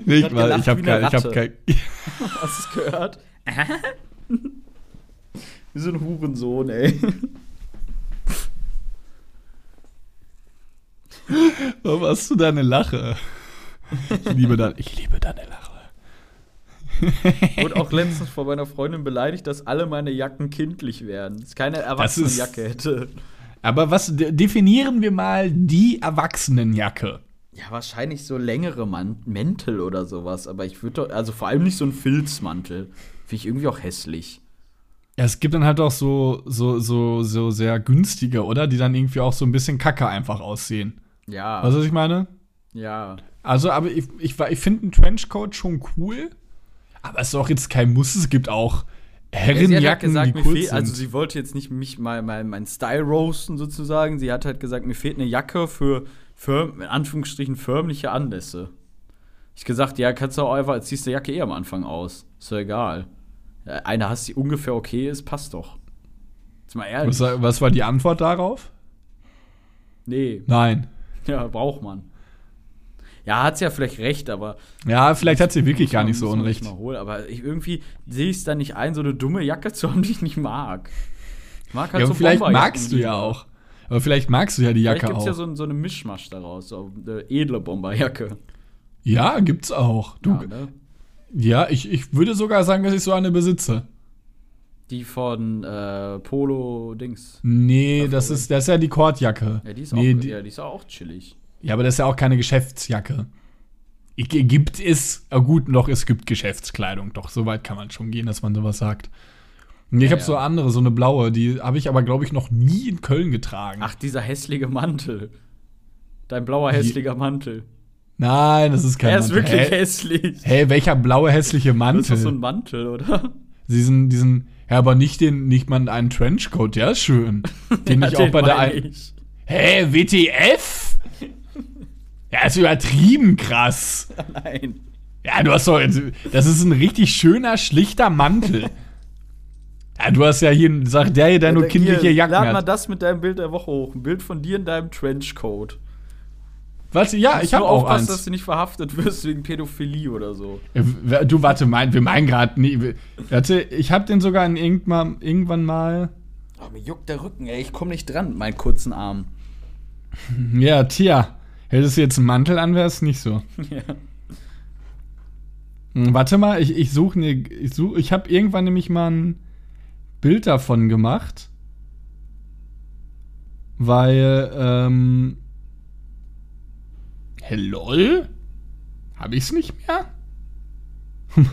Nicht Hat mal, gelacht ich habe kein, ich hab kein. hast du es gehört? Wie so ein Hurensohn, ey. Warum hast du deine Lache? Ich liebe, dein, ich liebe deine Lache. Wurde auch letztens von meiner Freundin beleidigt, dass alle meine Jacken kindlich werden. Dass keine Erwachsenenjacke hätte. Aber was de- definieren wir mal die Erwachsenenjacke? Ja, wahrscheinlich so längere Man Mäntel oder sowas. Aber ich würde doch, also vor allem nicht so ein Filzmantel. Finde ich irgendwie auch hässlich. Ja, es gibt dann halt auch so, so, so, so sehr günstige, oder? Die dann irgendwie auch so ein bisschen kacke einfach aussehen. Ja. Weißt du, was ich meine? ja. Also, aber ich, ich, ich finde einen Trenchcoat schon cool. Aber es ist auch jetzt kein Muss. Es gibt auch Ja, sie hat halt Herrenjacken, gesagt, die cool fehlt, sind. also sie wollte jetzt nicht mich mal mein, mein Style roasten sozusagen. Sie hat halt gesagt, mir fehlt eine Jacke für, für in Anführungsstrichen förmliche Anlässe. Ich gesagt, ja, kannst du auch einfach, ziehst du Jacke eh am Anfang aus. Ist doch egal. Ja, Eine hast, die ungefähr okay ist, passt doch. Jetzt mal ehrlich. was, war- was war die Antwort darauf? Nee, Nein. ja, braucht man. Ja, hat's ja vielleicht recht, aber Ja, vielleicht hat sie wirklich gar nicht so unrecht. Mal holen. Aber ich, irgendwie sehe ich es dann nicht ein, so eine dumme Jacke zu haben, die ich nicht mag. Ich mag halt Ja, so vielleicht magst du ja auch. Aber vielleicht magst du ja die Vielleicht Jacke gibt es auch. ja so, so eine Mischmasch daraus, so eine edle Bomberjacke. ja, gibt's auch. Du, Ja, ja, ne? ich, ich würde sogar sagen, dass ich so eine besitze. Die von äh, Polo Dings. Nee, das ist, das ist ja die Kordjacke. Ja, die ist, nee, auch, die, ja, die ist auch chillig. ja, aber das ist ja auch keine Geschäftsjacke. Ich, gibt es, ah gut, noch es gibt Geschäftskleidung. Doch, so weit kann man schon gehen, dass man sowas sagt. Ich Ja, habe ja. so andere, so eine blaue, die habe ich aber, glaube ich, noch nie in Köln getragen. Ach, dieser hässliche Mantel. Dein blauer hässlicher Mantel. Nein, das ist kein er ist Mantel. wirklich Hä? hässlich. Hey, welcher blaue hässliche Das ist Mantel? doch so ein Mantel, oder? Diesen, diesen, ja, aber nicht den, nicht mal einen Trenchcoat, der ist schön. Den Ja, ich auch bei der ein. Hä, WTF? Ja, ist übertrieben krass. Nein. Ja, du hast doch. Das ist ein richtig schöner, schlichter Mantel. Ja, du hast ja hier, sagt der hier, der nur Hier, kindliche Jacken Lad mal hat. das mit deinem Bild der Woche hoch. Ein Bild von dir in deinem Trenchcoat. Was? Ja, ich habe auch aufpassen, dass eins. du nicht verhaftet wirst wegen Pädophilie oder so. Äh, Du, warte, mein, wir meinen gerade. Nee, warte, ich habe den sogar in irgendwann, irgendwann mal. Oh, mir juckt der Rücken, ey. Ich komme nicht dran mit meinen kurzen Arm. Ja, tja. Hättest du jetzt einen Mantel an, wäre es nicht so. ja. Hm, Warte mal, ich, ich suche ne, ich such, ich habe irgendwann nämlich mal ein Bild davon gemacht, weil ähm, hey, lol, habe ich's nicht mehr?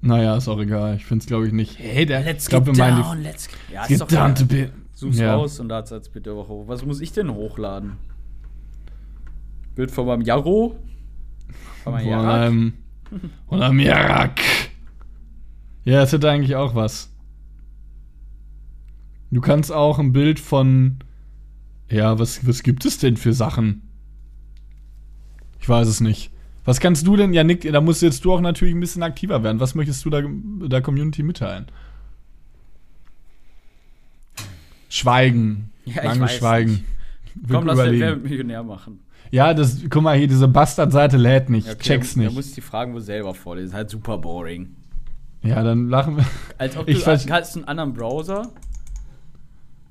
naja, ist auch egal. Ich find's glaube ich nicht. Hey, der, ich glaub, wir meinen let's get Ja, egal. Bild. Such's Ja. raus und Bild der Woche hoch. Was muss ich denn hochladen? Bild von meinem Jarro? Von meinem Jarak? von einem Jarak. Ja, das hätte eigentlich auch was. Du kannst auch ein Bild von. Ja, was, was gibt es denn für Sachen? Ich weiß es nicht. Was kannst du denn, ja, Nick, da musst jetzt du auch natürlich ein bisschen aktiver werden. Was möchtest du der, der Community mitteilen? Schweigen. Ja, ich Lange Schweigen. nicht. Komm, lass den. Wer Millionär machen. Ja, das, guck mal hier, diese Bastardseite lädt nicht. Okay, Check's da, Da nicht. muss ich die Fragen wohl selber vorlesen. Ist halt super boring. Ja, dann lachen wir. Als ob Ich du weiß- hast einen anderen Browser.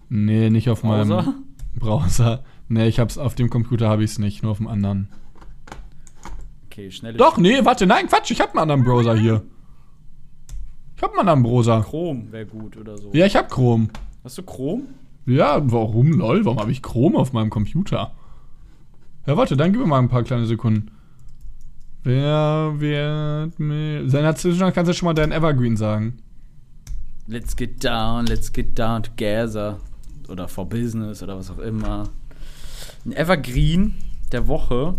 Nee, nicht auf Browser? meinem Browser. Nee, ich hab's auf dem Computer habe ich's nicht, nur auf dem anderen. Okay, schnell. Doch, nee, warte, nein, Quatsch, ich hab einen anderen Browser hier. Ich hab einen anderen Browser. Chrome wäre gut oder so. Ja, ich hab Chrome. Hast du Chrome? Ja, warum, lol, warum habe ich Chrome auf meinem Computer? Ja, warte, dann gib mir mal ein paar kleine Sekunden. Wer wird mir. Dann schon, kannst du schon mal deinen Evergreen sagen. Let's get down, let's get down together. Oder for business oder was auch immer. Ein Evergreen der Woche.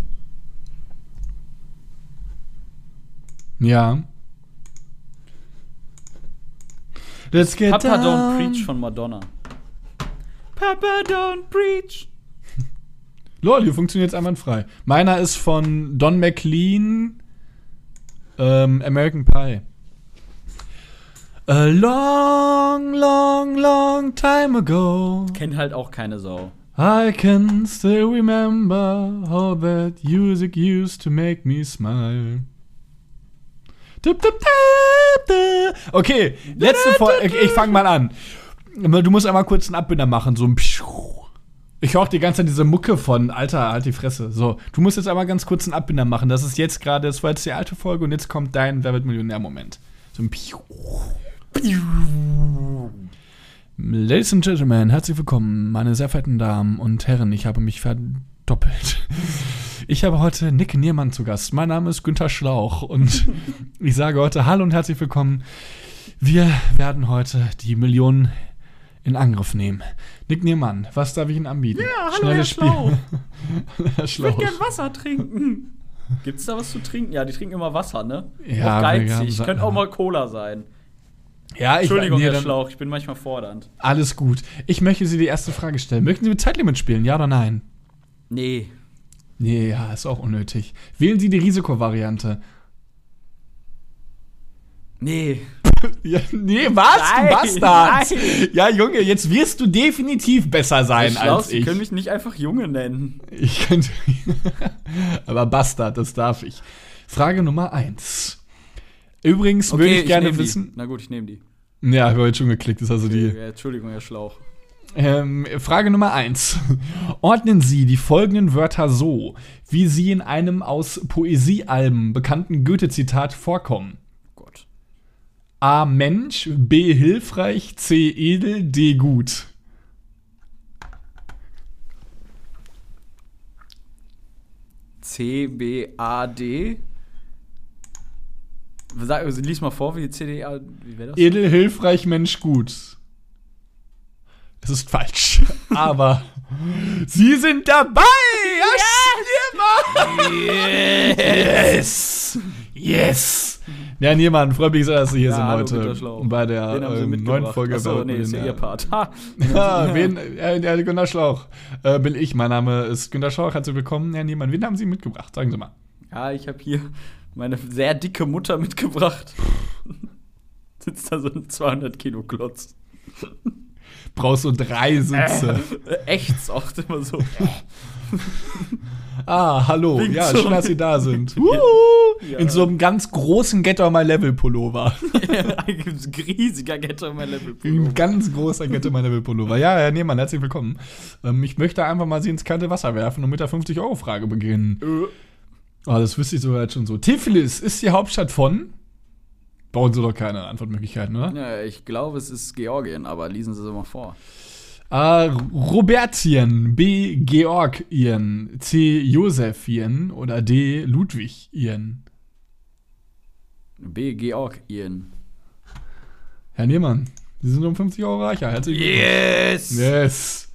Ja. Let's get Papa down. Don't Preach von Madonna. Papa Don't Preach. Lol, hier funktioniert jetzt einwandfrei. Meiner ist von Don McLean, ähm, American Pie. A long, long, long time ago, Kennt halt auch keine Sau. I can still remember how that music used to make me smile. Okay, letzte Folge. Ich fange mal an. Du musst einmal kurz einen Abbinder machen, so ein. Ich höre auch die ganze Zeit diese Mucke von, Alter, halt die Fresse. So, du musst jetzt einmal ganz kurz einen Abbinder machen. Das ist jetzt gerade, das war jetzt die alte Folge und jetzt kommt dein Wer wird Millionär-Moment. So ein Piu. Ladies and Gentlemen, herzlich willkommen, meine sehr verehrten Damen und Herren. Ich habe mich verdoppelt. Ich habe heute Nick Niermann zu Gast. Mein Name ist Günther Schlauch und ich sage heute Hallo und herzlich willkommen. Wir werden heute die Millionen in Angriff nehmen. Nick Niermann, was darf ich Ihnen anbieten? Ja, hallo, Schnelles Herr Schlauch. Spiel. Herr Schlauch. Wasser trinken. Gibt's da was zu trinken? Ja, die trinken immer Wasser, ne? Ja, auch geizig. Könnte auch mal Cola sein. Ja, ich Entschuldigung, nee, Herr Schlauch, ich bin manchmal fordernd. Alles gut. Ich möchte Sie die erste Frage stellen. Möchten Sie mit Zeitlimit spielen, ja oder nein? Nee. Nee, ja, ist auch unnötig. Wählen Sie die Risikovariante. Nee. Ja, nee, was? Nein, du Bastard! nein. Ja, Junge, jetzt wirst du definitiv besser sein Schlauch, als Sie ich. können mich nicht einfach Junge nennen. Ich könnte. Aber Bastard, das darf ich. Frage Nummer eins. Übrigens würde ich gerne nehm wissen. Die. Na gut, ich nehme die. Ja, ich habe jetzt schon geklickt, ist also die. Ja, Entschuldigung, Herr Schlauch. Ähm, Frage Nummer eins. Ordnen Sie die folgenden Wörter so, wie sie in einem aus Poesiealben bekannten Goethe-Zitat vorkommen. Gott. A. Mensch, B. Hilfreich, C. Edel, D. Gut. C, B, A, D. Sag, also, lies mal vor, wie C, D, A. Wie wäre das? Edel, hilfreich, Mensch, gut. Es ist falsch. Aber Sie sind dabei! Ja, yes! Yes! Yes! Ja, niemand. Freut mich sehr, dass Sie hier Ja, sind heute Günter Schlauch. bei der ähm, neuen Folge. Achso, bei- nee, ist ja ihr äh, Part. Ha. Ja, wen? Ja, der Günter Schlauch. Äh, bin ich. Mein Name ist Günter Schlauch. Herzlich willkommen. Ja, niemand. Wen haben Sie mitgebracht? Sagen Sie mal. Ja, ich habe hier meine sehr dicke Mutter mitgebracht. Sitzt da so ein 200 Kilo Klotz. Brauchst so drei Sitze. Äh, Echt auch immer so. Ah, hallo. Winkt Ja, so. schön, dass Sie da sind. Ja. In so einem ganz großen Get on My Level Pullover. Ein riesiger Ghetto mein Level Ein ganz großer Get on My Level Pullover. Ja, Herr Nehmann, herzlich willkommen. Ähm, ich möchte einfach mal Sie ins kalte Wasser werfen und mit der 50-Euro-Frage beginnen. Äh, Ah, das wüsste ich sogar jetzt schon so. Tiflis ist die Hauptstadt von. Bauen Sie doch keine Antwortmöglichkeiten, oder? Ja, ich glaube, es ist Georgien, aber lesen Sie es mal vor. A. Robertien, B. Georgien, C. Josephien oder D. Ludwigien. B. Georgien. Herr Nehmann, Sie sind um 50 Euro reicher. Herzlich willkommen. Yes! Yes.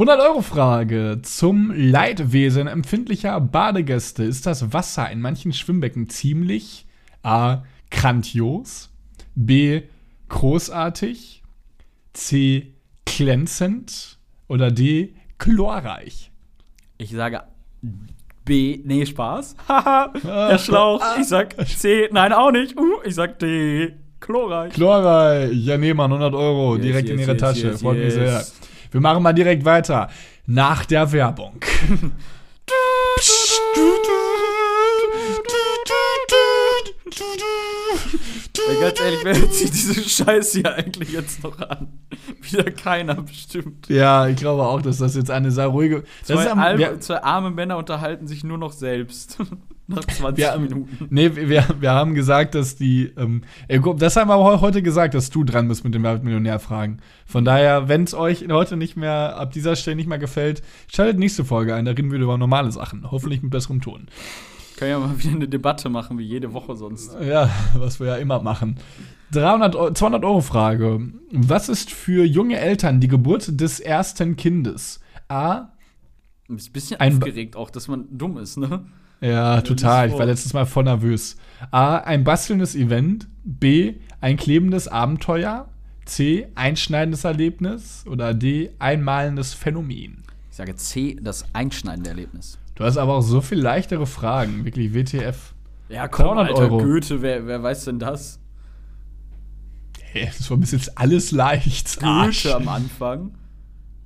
100-Euro-Frage. Zum Leidwesen empfindlicher Badegäste ist das Wasser in manchen Schwimmbecken ziemlich A. grandios, B. großartig, C. glänzend oder D. chlorreich. Ich sage B. Nee, Spaß. Haha, Herr Schlauch. Ich sag C. Nein, auch nicht. Uh, ich sag D. Chlorreich. Chlorreich. Ja, Nehmann, 100 Euro Yes, direkt in yes, Ihre yes, Tasche. Freut mich sehr. Wir machen mal direkt weiter. Nach der Werbung. Ja, ganz ehrlich, wer sich diese Scheiße hier eigentlich jetzt noch an? Wieder keiner bestimmt. Ja, ich glaube auch, dass das jetzt eine sehr ruhige. Zwei, am, wir, zwei arme Männer unterhalten sich nur noch selbst. Nach 20 wir, Minuten. nee, wir, wir haben gesagt, dass die. Ähm, das haben wir heute gesagt, dass du dran bist mit den Millionär-Fragen. Von daher, wenn es euch heute nicht mehr ab dieser Stelle nicht mehr gefällt, schaltet nächste Folge ein. Da reden wir über normale Sachen. Hoffentlich mit besserem Ton. Können ja mal wieder eine Debatte machen, wie jede Woche sonst. Ja, was wir ja immer machen. 300, Eu- 200 Euro Frage. Was ist für junge Eltern die Geburt des ersten Kindes? A. Du bist ein bisschen Ein- aufgeregt auch, dass man dumm ist, ne? Ja, total. Ich war letztes Mal voll nervös. A. Ein bastelndes Event. B. Ein klebendes Abenteuer. C. Einschneidendes Erlebnis. Oder D. Einmalendes Phänomen. Ich sage C, das einschneidende Erlebnis. Du hast aber auch so viel leichtere Fragen. Wirklich WTF. Ja, komm, 300 Alter, Euro. Goethe, wer, wer weiß denn das? Hey, das war bis jetzt alles leicht. Arsch. Goethe am Anfang.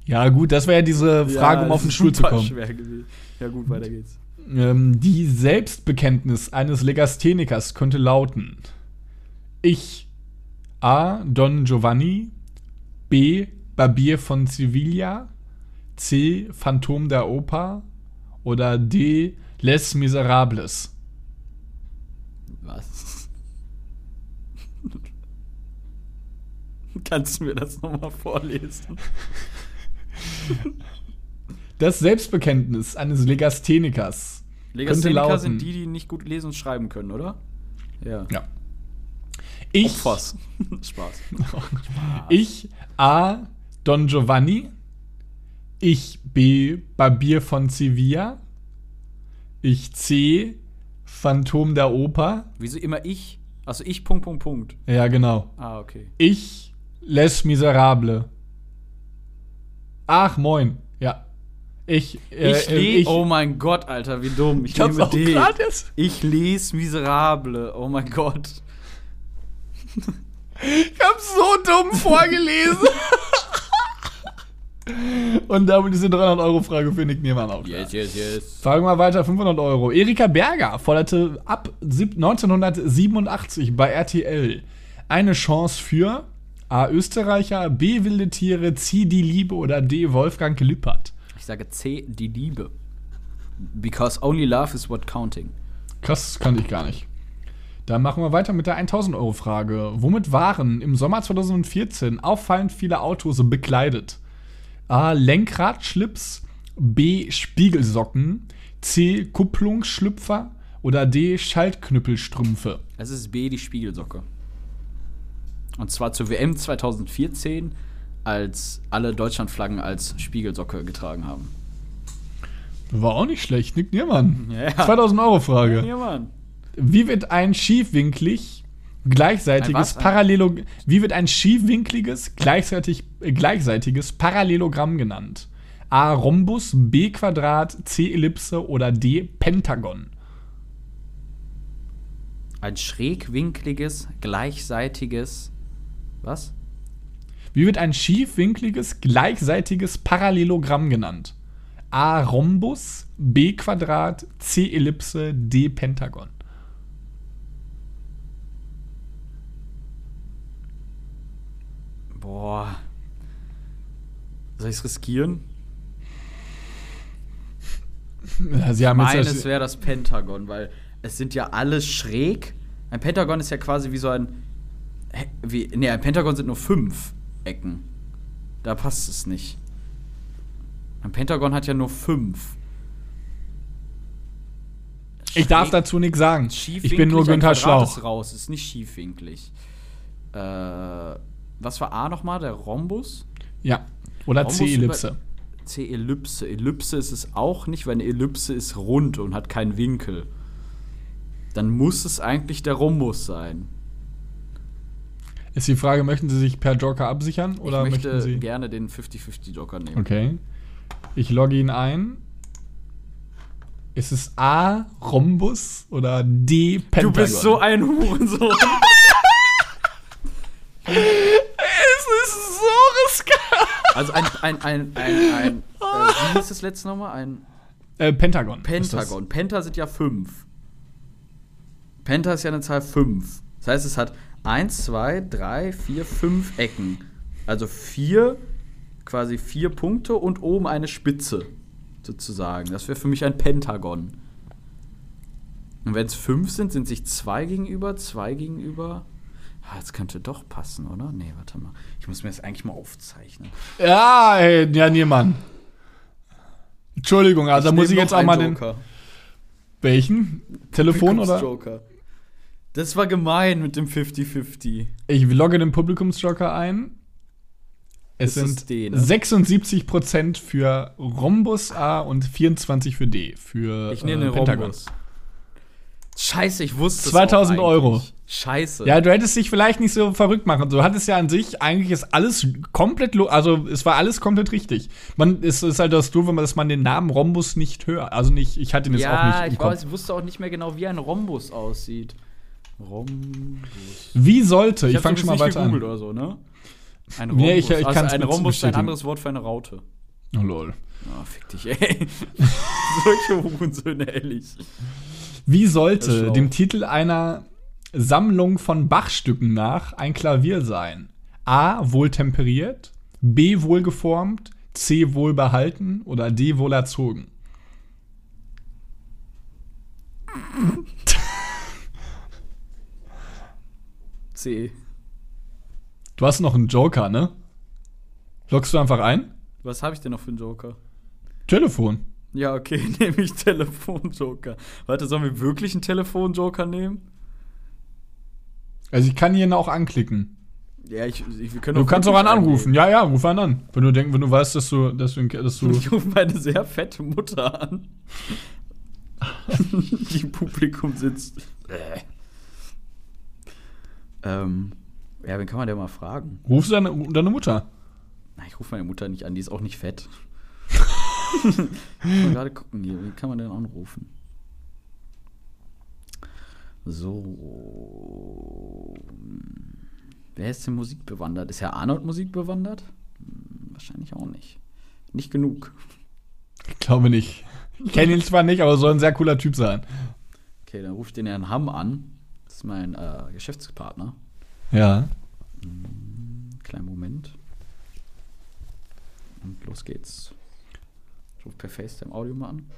Ja, gut, das wäre ja diese Frage, um Ja, auf den Stuhl zu kommen. Schwer gewesen. Ja, gut, weiter geht's. Ähm, die Selbstbekenntnis eines Legasthenikers könnte lauten: Ich A. Don Giovanni, B. Barbier von Sevilla, C. Phantom der Oper oder D. Les Miserables. Was? Kannst du mir das nochmal vorlesen? Das Selbstbekenntnis eines Legasthenikers Legastheniker lauten. sind die, die nicht gut lesen und schreiben können, oder? Ja. Ja. Ich, Opfers. Spaß. ich A. Don Giovanni, ich B. Barbier von Sevilla, ich C. Phantom der Oper. Wieso immer ich? Also ich, Punkt, Punkt, Punkt. Ja, genau. Ah, okay. Ich Les Miserable. Ach, moin. Ich, äh, ich äh, lese. Oh mein Gott, Alter, wie dumm. Ich, nehme D. Ich lese Miserable. Oh mein Gott. Ich hab's so dumm vorgelesen. Und damit ist die 300-Euro-Frage für Nick Niemann auch. klar. yes, yes. Fragen wir weiter, 500 Euro. Erika Berger forderte ab sieb- 1987 bei RTL eine Chance für A. Österreicher, B. Wilde Tiere, C. Die Liebe oder D. Wolfgang Lippert. Ich sage C, die Liebe. Because only love is what counting. Krass, das kannte ich gar nicht. Dann machen wir weiter mit der 1000-Euro-Frage. Womit waren im Sommer 2014 auffallend viele Autos bekleidet? A. Lenkradschlips, B. Spiegelsocken, C. Kupplungsschlüpfer oder D. Schaltknüppelstrümpfe. Es ist B, die Spiegelsocke. Und zwar zur WM 2014, als alle Deutschlandflaggen als Spiegelsocke getragen haben. War auch nicht schlecht, Nick Niermann. Ja. 2000 Euro Frage. Ja, Mann. Wie wird ein schiefwinklig gleichseitiges Parallelo Wie wird ein schiefwinkliges gleichzeitig, äh, gleichseitiges Parallelogramm genannt? A Rhombus, B Quadrat, C Ellipse oder D Pentagon? Ein schrägwinkliges, gleichseitiges. Was? Wie wird ein schiefwinkliges gleichseitiges Parallelogramm genannt? A Rhombus, B Quadrat, C Ellipse, D Pentagon. Boah. Soll ich es riskieren? Ja, Sie haben jetzt Meines das, wäre das Pentagon, weil es sind ja alle schräg. Ein Pentagon ist ja quasi wie so ein. Wie, nee, ein Pentagon sind nur fünf Ecken. Da passt es nicht. Ein Pentagon hat ja nur fünf. ich darf dazu nichts sagen. Ich bin nur Günther Schlauch. ist raus, ist nicht schiefwinklig. Äh, was war A nochmal? Der Rhombus? Ja. Oder Rhombus C über- Ellipse. C Ellipse. Ellipse ist es auch nicht, weil eine Ellipse ist rund und hat keinen Winkel. Dann muss es eigentlich der Rhombus sein. Ist die Frage, möchten Sie sich per Joker absichern oder ich möchten möchte Sie? gerne den 50-50 Joker nehmen. Okay. Ich logge ihn ein. Ist es A Rhombus oder D Pentagon? Du bist so ein Hurensohn. Es ist so riskant. also ein, ein, ein, ein, ein äh, wie hieß das letzte nochmal? Ein Äh, Pentagon. ist Pentagon. Penta sind ja fünf. Penta ist ja eine Zahl fünf. Das heißt, es hat eins, zwei, drei, vier, fünf Ecken. Also vier, quasi vier Punkte und oben eine Spitze, sozusagen. Das wäre für mich ein Pentagon. Und wenn es fünf sind, sind sich zwei gegenüber, zwei gegenüber. Ah, das könnte doch passen, oder? Nee, warte mal. Ich muss mir das eigentlich mal aufzeichnen. Ja, ey, ja, Niemann. Entschuldigung, also da muss ich jetzt auch mal den. Joker. Welchen? Telefon oder? Publikumsjoker. Das war gemein mit dem 50-50. Ich logge den Publikumsjoker ein. Es es sind D, ne? 76% für Rhombus A und 24 für D. Für Ich nehme äh, den Pentagon. Rhombus. Scheiße, ich wusste es 2000 auch Euro. Scheiße. Ja, du hättest dich vielleicht nicht so verrückt machen. Du hattest ja an sich, eigentlich ist alles komplett, also es war alles komplett richtig. Man, es ist halt das Doofe, dass man den Namen Rhombus nicht hört. Also nicht, ich hatte ihn jetzt auch ja nicht im ich, weiß, ich wusste auch nicht mehr genau, wie ein Rhombus aussieht. Rhombus. Wie sollte, ich, hab's fange schon mal weiter an. oder so, ne? Ein Rhombus. Nee, ich- ich also ein Rhombus ist ein anderes Wort für eine Raute. Oh, lol. Ah, fick dich, ey. Solche Hurensöhne, ehrlich. Wie sollte dem Titel einer Sammlung von Bachstücken nach ein Klavier sein? A. Wohltemperiert, B. Wohlgeformt, C. Wohlbehalten oder D. Wohlerzogen? C. Du hast noch einen Joker, ne? Loggst du einfach ein? Was habe ich denn noch für einen Joker? Telefon. Ja, okay, nehme ich Telefonjoker. Warte, sollen wir wirklich einen Telefonjoker nehmen? Also ich kann ihn auch anklicken. Ja, ich, ich wir können Du auch kannst auch einen anrufen. Ja, ja, ruf einen an. Wenn du denkst, wenn du weißt, dass du, dass du, dass du Ich rufe meine sehr fette Mutter an. die im Publikum sitzt. Äh. ähm, ja, wen kann man denn mal fragen? rufst deine, deine Mutter. Na, ich rufe meine Mutter nicht an, die ist auch nicht fett. ich muss mal gerade gucken hier, wie kann man denn anrufen? So. Wer ist denn musikbewandert? Ist Herr Arnold musikbewandert? Hm, Wahrscheinlich auch nicht. Nicht genug. Ich glaube nicht. Ich kenne ihn zwar nicht, aber soll ein sehr cooler Typ sein. Okay, dann ruft den Herrn Hamm an. Das ist mein äh, Geschäftspartner. Ja. Kleinen Moment. Und los geht's. Ich rufe per FaceTime Audio mal an.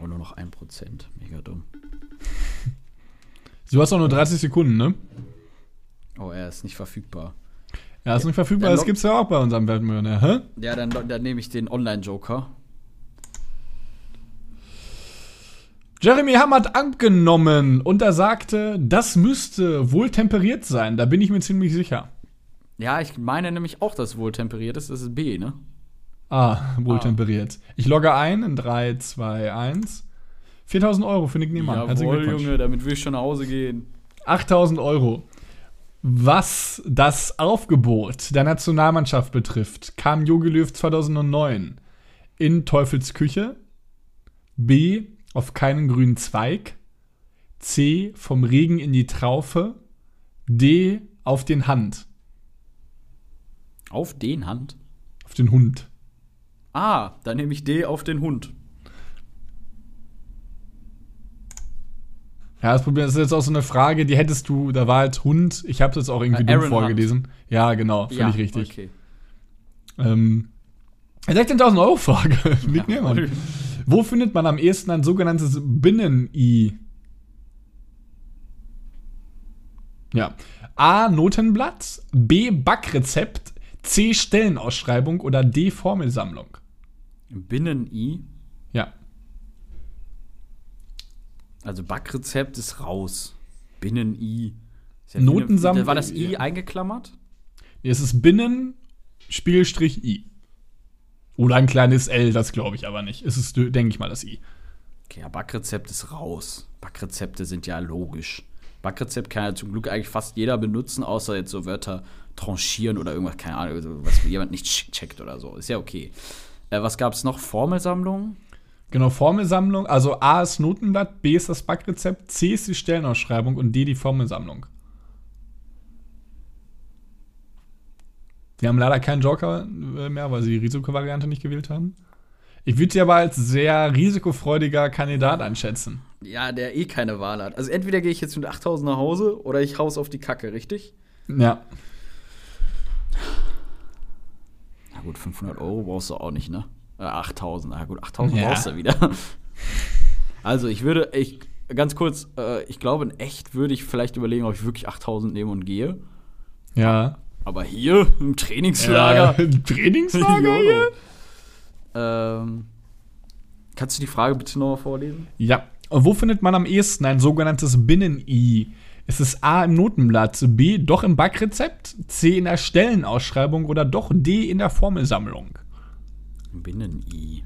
Oh, nur noch 1%. Mega dumm. Du hast auch nur 30 Sekunden, ne? Oh, er ist nicht verfügbar. Ja, ist nicht verfügbar. Das log- gibt's ja auch bei unserem Weltmillionär, hä? Ja, dann, dann nehme ich den Online-Joker. Jeremy Hamm hat angenommen und er sagte, das müsste wohl temperiert sein. Da bin ich mir ziemlich sicher. Ja, ich meine nämlich auch, dass es wohl temperiert ist. Das ist B, ne? Ah, wohltemperiert. Ich logge ein in 3, 2, 1. 4000 Euro für Nick Niemann. Jawohl. Junge, damit will ich schon nach Hause gehen. 8000 Euro. Was das Aufgebot der Nationalmannschaft betrifft, kam Jogi Löw 2009 in Teufels Küche, B. auf keinen grünen Zweig, C. vom Regen in die Traufe, D. auf den Hand, Auf den Hand. auf den Hund. Ah, dann nehme ich D auf den Hund. Ja, das Problem ist jetzt auch so eine Frage, die hättest du, da war halt Hund, ich habe es jetzt auch irgendwie Äh, dumm vorgelesen. Ja, genau, völlig Ja, richtig. Okay. Ähm, 16.000 Euro Frage. Nick Ja, Niemann. Wo findet man am ehesten ein sogenanntes Binnen-I? Ja. A. Notenblatt, B. Backrezept, C. Stellenausschreibung oder D. Formelsammlung. Binnen-I. Ja. Also Backrezept ist raus. Binnen-I. Ist ja Notensammlung- war das I ja. eingeklammert? Es ist Binnen, Spielstrich I. Oder ein kleines L, das glaube ich aber nicht. Es ist, denke ich mal, das I. Okay, ja, Backrezept ist raus. Backrezepte sind ja logisch. Backrezept kann ja zum Glück eigentlich fast jeder benutzen, außer jetzt so Wörter tranchieren oder irgendwas, keine Ahnung, so, was jemand nicht ch- checkt oder so. Ist ja okay. Äh, was gab's noch? Formelsammlung? Genau, Formelsammlung. Also A ist Notenblatt, B ist das Backrezept, C ist die Stellenausschreibung und D die Formelsammlung. Wir haben leider keinen Joker äh, mehr, weil sie die Risikovariante nicht gewählt haben. Ich würde sie aber als sehr risikofreudiger Kandidat einschätzen. Ja, der eh keine Wahl hat. Also entweder gehe ich jetzt mit 8000 nach Hause oder ich hau's auf die Kacke, richtig? Ja. Na gut, 500 Euro brauchst du auch nicht, ne? Äh, 8000, na gut, 8000 Ja. brauchst du wieder. Also ich würde, ich, ganz kurz, äh, ich glaube in echt würde ich vielleicht überlegen, ob ich wirklich 8000 nehme und gehe. Ja. Aber hier im Trainingslager. Ja, Trainingslager hier? Ähm, kannst du die Frage bitte nochmal vorlesen? Ja. Und wo findet man am ehesten ein sogenanntes Binnen-I? Ist es A im Notenblatt, B doch im Backrezept, C in der Stellenausschreibung oder doch D in der Formelsammlung? Binnen-I.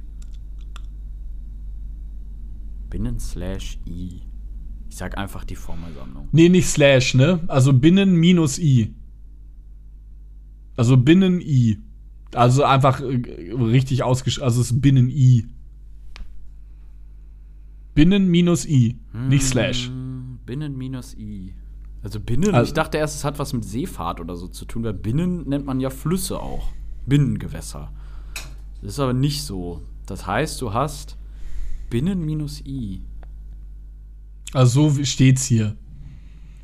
Binnen slash I. Ich sag einfach die Formelsammlung. Nee, nicht Slash, ne? Also Binnen minus I. Also Binnen I. Also einfach äh, richtig ausgeschrieben. Also es ist Binnen I. Binnen minus I. Nicht Slash. Hm, Binnen minus I. Also Binnen, Also- ich dachte erst, es hat was mit Seefahrt oder so zu tun, weil Binnen nennt man ja Flüsse auch. Binnengewässer. Das ist aber nicht so. Das heißt, du hast Binnen minus I. Also so wie steht's hier.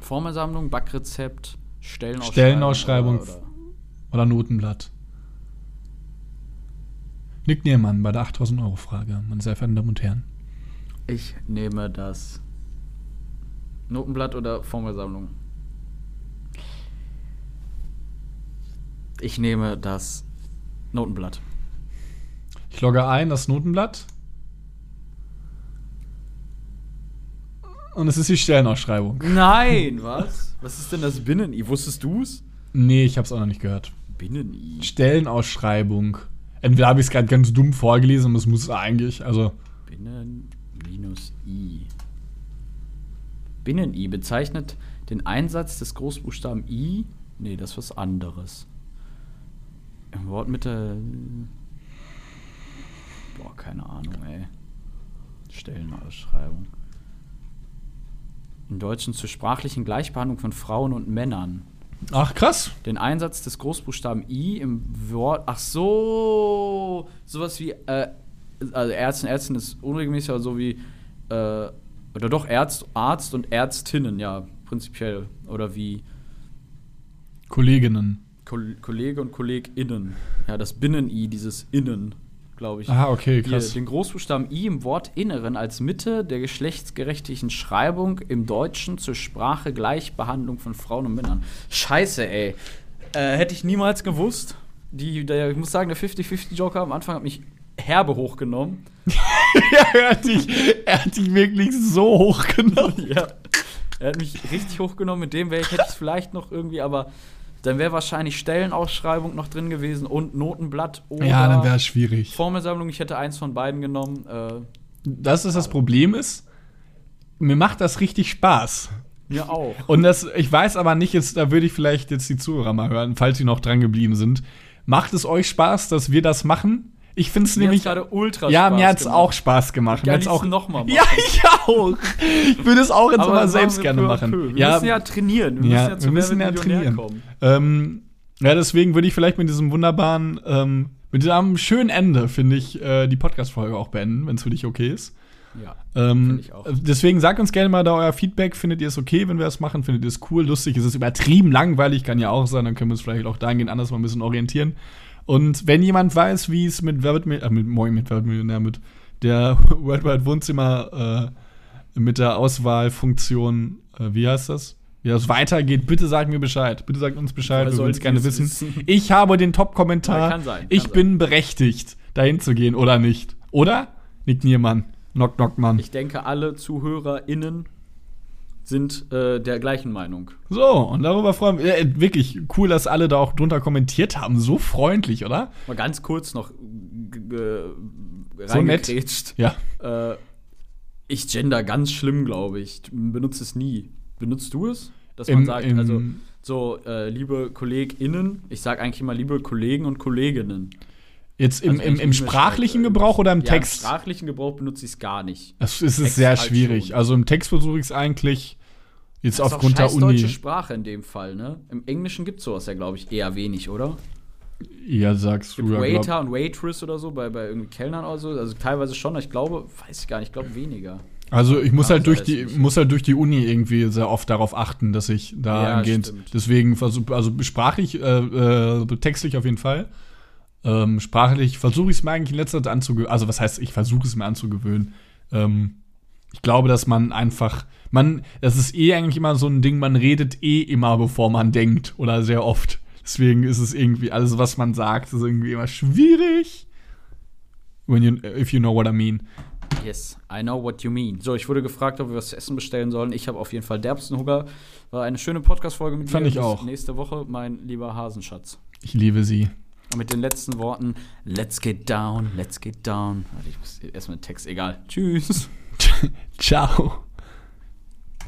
Formelsammlung, Backrezept, Stellenausschreibung. Stellenausschreibung. Oder, oder. Oder Notenblatt. Nick Niermann bei der 8000 Euro Frage, meine sehr verehrten Damen und Herren. Ich nehme das Notenblatt oder Formelsammlung. Ich nehme das Notenblatt. Ich logge ein, das Notenblatt. Und es ist die Stellenausschreibung. Nein, was? Was ist denn das Binnen-I? Wusstest du's? Nee, ich hab's auch noch nicht gehört. Binnen-I. Stellenausschreibung. Entweder habe ich es gerade ganz dumm vorgelesen und das muss es eigentlich. Also, Binnen minus I. Binnen-I bezeichnet den Einsatz des Großbuchstaben I. Nee, das ist was anderes. Im Wort mit der. Boah, keine Ahnung, ey. Stellenausschreibung. Im Deutschen zur sprachlichen Gleichbehandlung von Frauen und Männern. ach krass. Den Einsatz des Großbuchstaben I im Wort. Ach so. Sowas wie. Äh, also Ärztin, Ärztin ist unregelmäßig, aber so wie. Äh, oder doch Ärzt, Arzt und Ärztinnen, ja, prinzipiell. Oder wie Kolleginnen. Kol Kollege und KollegInnen. Ja, das Binnen-I, dieses Innen, glaube ich. Ah, okay, Hier, krass. den Großbuchstaben I im Wort Inneren als Mitte der geschlechtsgerechtigen Schreibung im Deutschen zur Sprache Gleichbehandlung von Frauen und Männern. Scheiße, ey. Äh, hätte ich niemals gewusst. Die, der, ich muss sagen, der 50-50-Joker am Anfang hat mich herbe hochgenommen. ja, er hat, dich, er hat dich wirklich so hochgenommen. ja. Er hat mich richtig hochgenommen. Mit dem wäre ich, hätte ich es vielleicht noch irgendwie, aber dann wäre wahrscheinlich Stellenausschreibung noch drin gewesen und Notenblatt oder Ja, dann wäre es schwierig. Formelsammlung. Ich hätte eins von beiden genommen. Äh, Das ist das Problem ist, mir macht das richtig Spaß. mir auch. Und das, ich weiß aber nicht, jetzt, da würde ich vielleicht jetzt die Zuhörer mal hören, falls sie noch dran geblieben sind. Macht es euch Spaß, dass wir das machen? Ich finde es nämlich. gerade ultra ja, Spaß mir hat es gemacht. auch Spaß gemacht. Ja, Mir hat's auch noch mal machen. Ja, ich auch. Ich würde es auch jetzt Aber mal selbst gerne peu machen. peu. Wir Ja, müssen ja trainieren. Wir ja, müssen ja zu wir müssen ja trainieren. kommen. Ähm, ja, deswegen würde ich vielleicht mit diesem wunderbaren, ähm, mit diesem schönen Ende, finde ich, äh, die Podcast-Folge auch beenden, wenn es für dich okay ist. Ja. Ähm, ich auch. deswegen sagt uns gerne mal da euer Feedback. Findet ihr es okay, wenn wir das machen? Findet ihr es cool, lustig? Ist es übertrieben langweilig? Kann ja auch sein. Dann können wir uns vielleicht auch dahingehend anders mal ein bisschen orientieren. Und wenn jemand weiß, wie es mit Wer Millionär, äh, mit, moin, mit Wer Millionär, mit der Worldwide Wohnzimmer, äh, mit der Auswahlfunktion, äh, wie heißt das? Wie das weitergeht, bitte sagt mir Bescheid. Bitte sagt uns Bescheid, wir wollen es gerne wissen. wissen? Ich habe den Top-Kommentar. Ja, sein, ich sein. bin berechtigt, dahin zu gehen oder nicht. Oder? Nickt Niermann. Knock, knock, Mann. Ich denke, alle ZuhörerInnen sind äh, der gleichen Meinung. So, und darüber freuen wir äh, wirklich cool, dass alle da auch drunter kommentiert haben. So freundlich, oder? Mal ganz kurz noch äh, So nett. Ja. Äh, ich gender ganz schlimm, glaube ich. Benutze es nie. Benutzt du es? Dass man Im- sagt, im- also so, äh, liebe KollegInnen, ich sage eigentlich immer liebe Kollegen und Kolleginnen. Jetzt im, Also, im, im sprachlichen schreibe, Gebrauch oder im ja, Text? Im sprachlichen Gebrauch benutze ich es gar nicht. Es ist Text sehr halt schwierig. schon. Also im Text versuche ich es eigentlich jetzt Das ist aufgrund auch der scheiß deutsche Uni. Sprache in dem Fall, ne? Im Englischen gibt es sowas ja, glaube ich, eher wenig, oder? Ja, sagst du. Waiter Glaub, und Waitress oder so, bei, bei irgendwie Kellnern oder so. Also teilweise schon, aber ich glaube, weiß ich gar nicht, ich glaube weniger. also ich muss Ja, halt durch das die ist- muss halt durch die Uni irgendwie sehr oft darauf achten, dass ich da Ja, angehend. Deswegen versuch, also sprachlich, äh, äh, textlich auf jeden Fall. Ähm, sprachlich versuche ich es mir eigentlich in letzter Zeit anzugewöhnen. Also was heißt, ich versuche es mir anzugewöhnen. Ähm, ich glaube, dass man einfach, man, das ist eh eigentlich immer so ein Ding, man redet eh immer, bevor man denkt oder sehr oft. Deswegen ist es irgendwie, alles, was man sagt, ist irgendwie immer schwierig. When you, if you know what I mean. Yes, I know what you mean. So, ich wurde gefragt, ob wir was zu essen bestellen sollen. Ich habe auf jeden Fall derbsten Hunger. War eine schöne Podcast-Folge mit Fand dir. ich Bis auch. Nächste Woche, mein lieber Hasenschatz. Ich liebe sie. Und mit den letzten Worten: Let's get down, let's get down. Warte, ich muss erstmal den Text, egal. Tschüss. Ciao.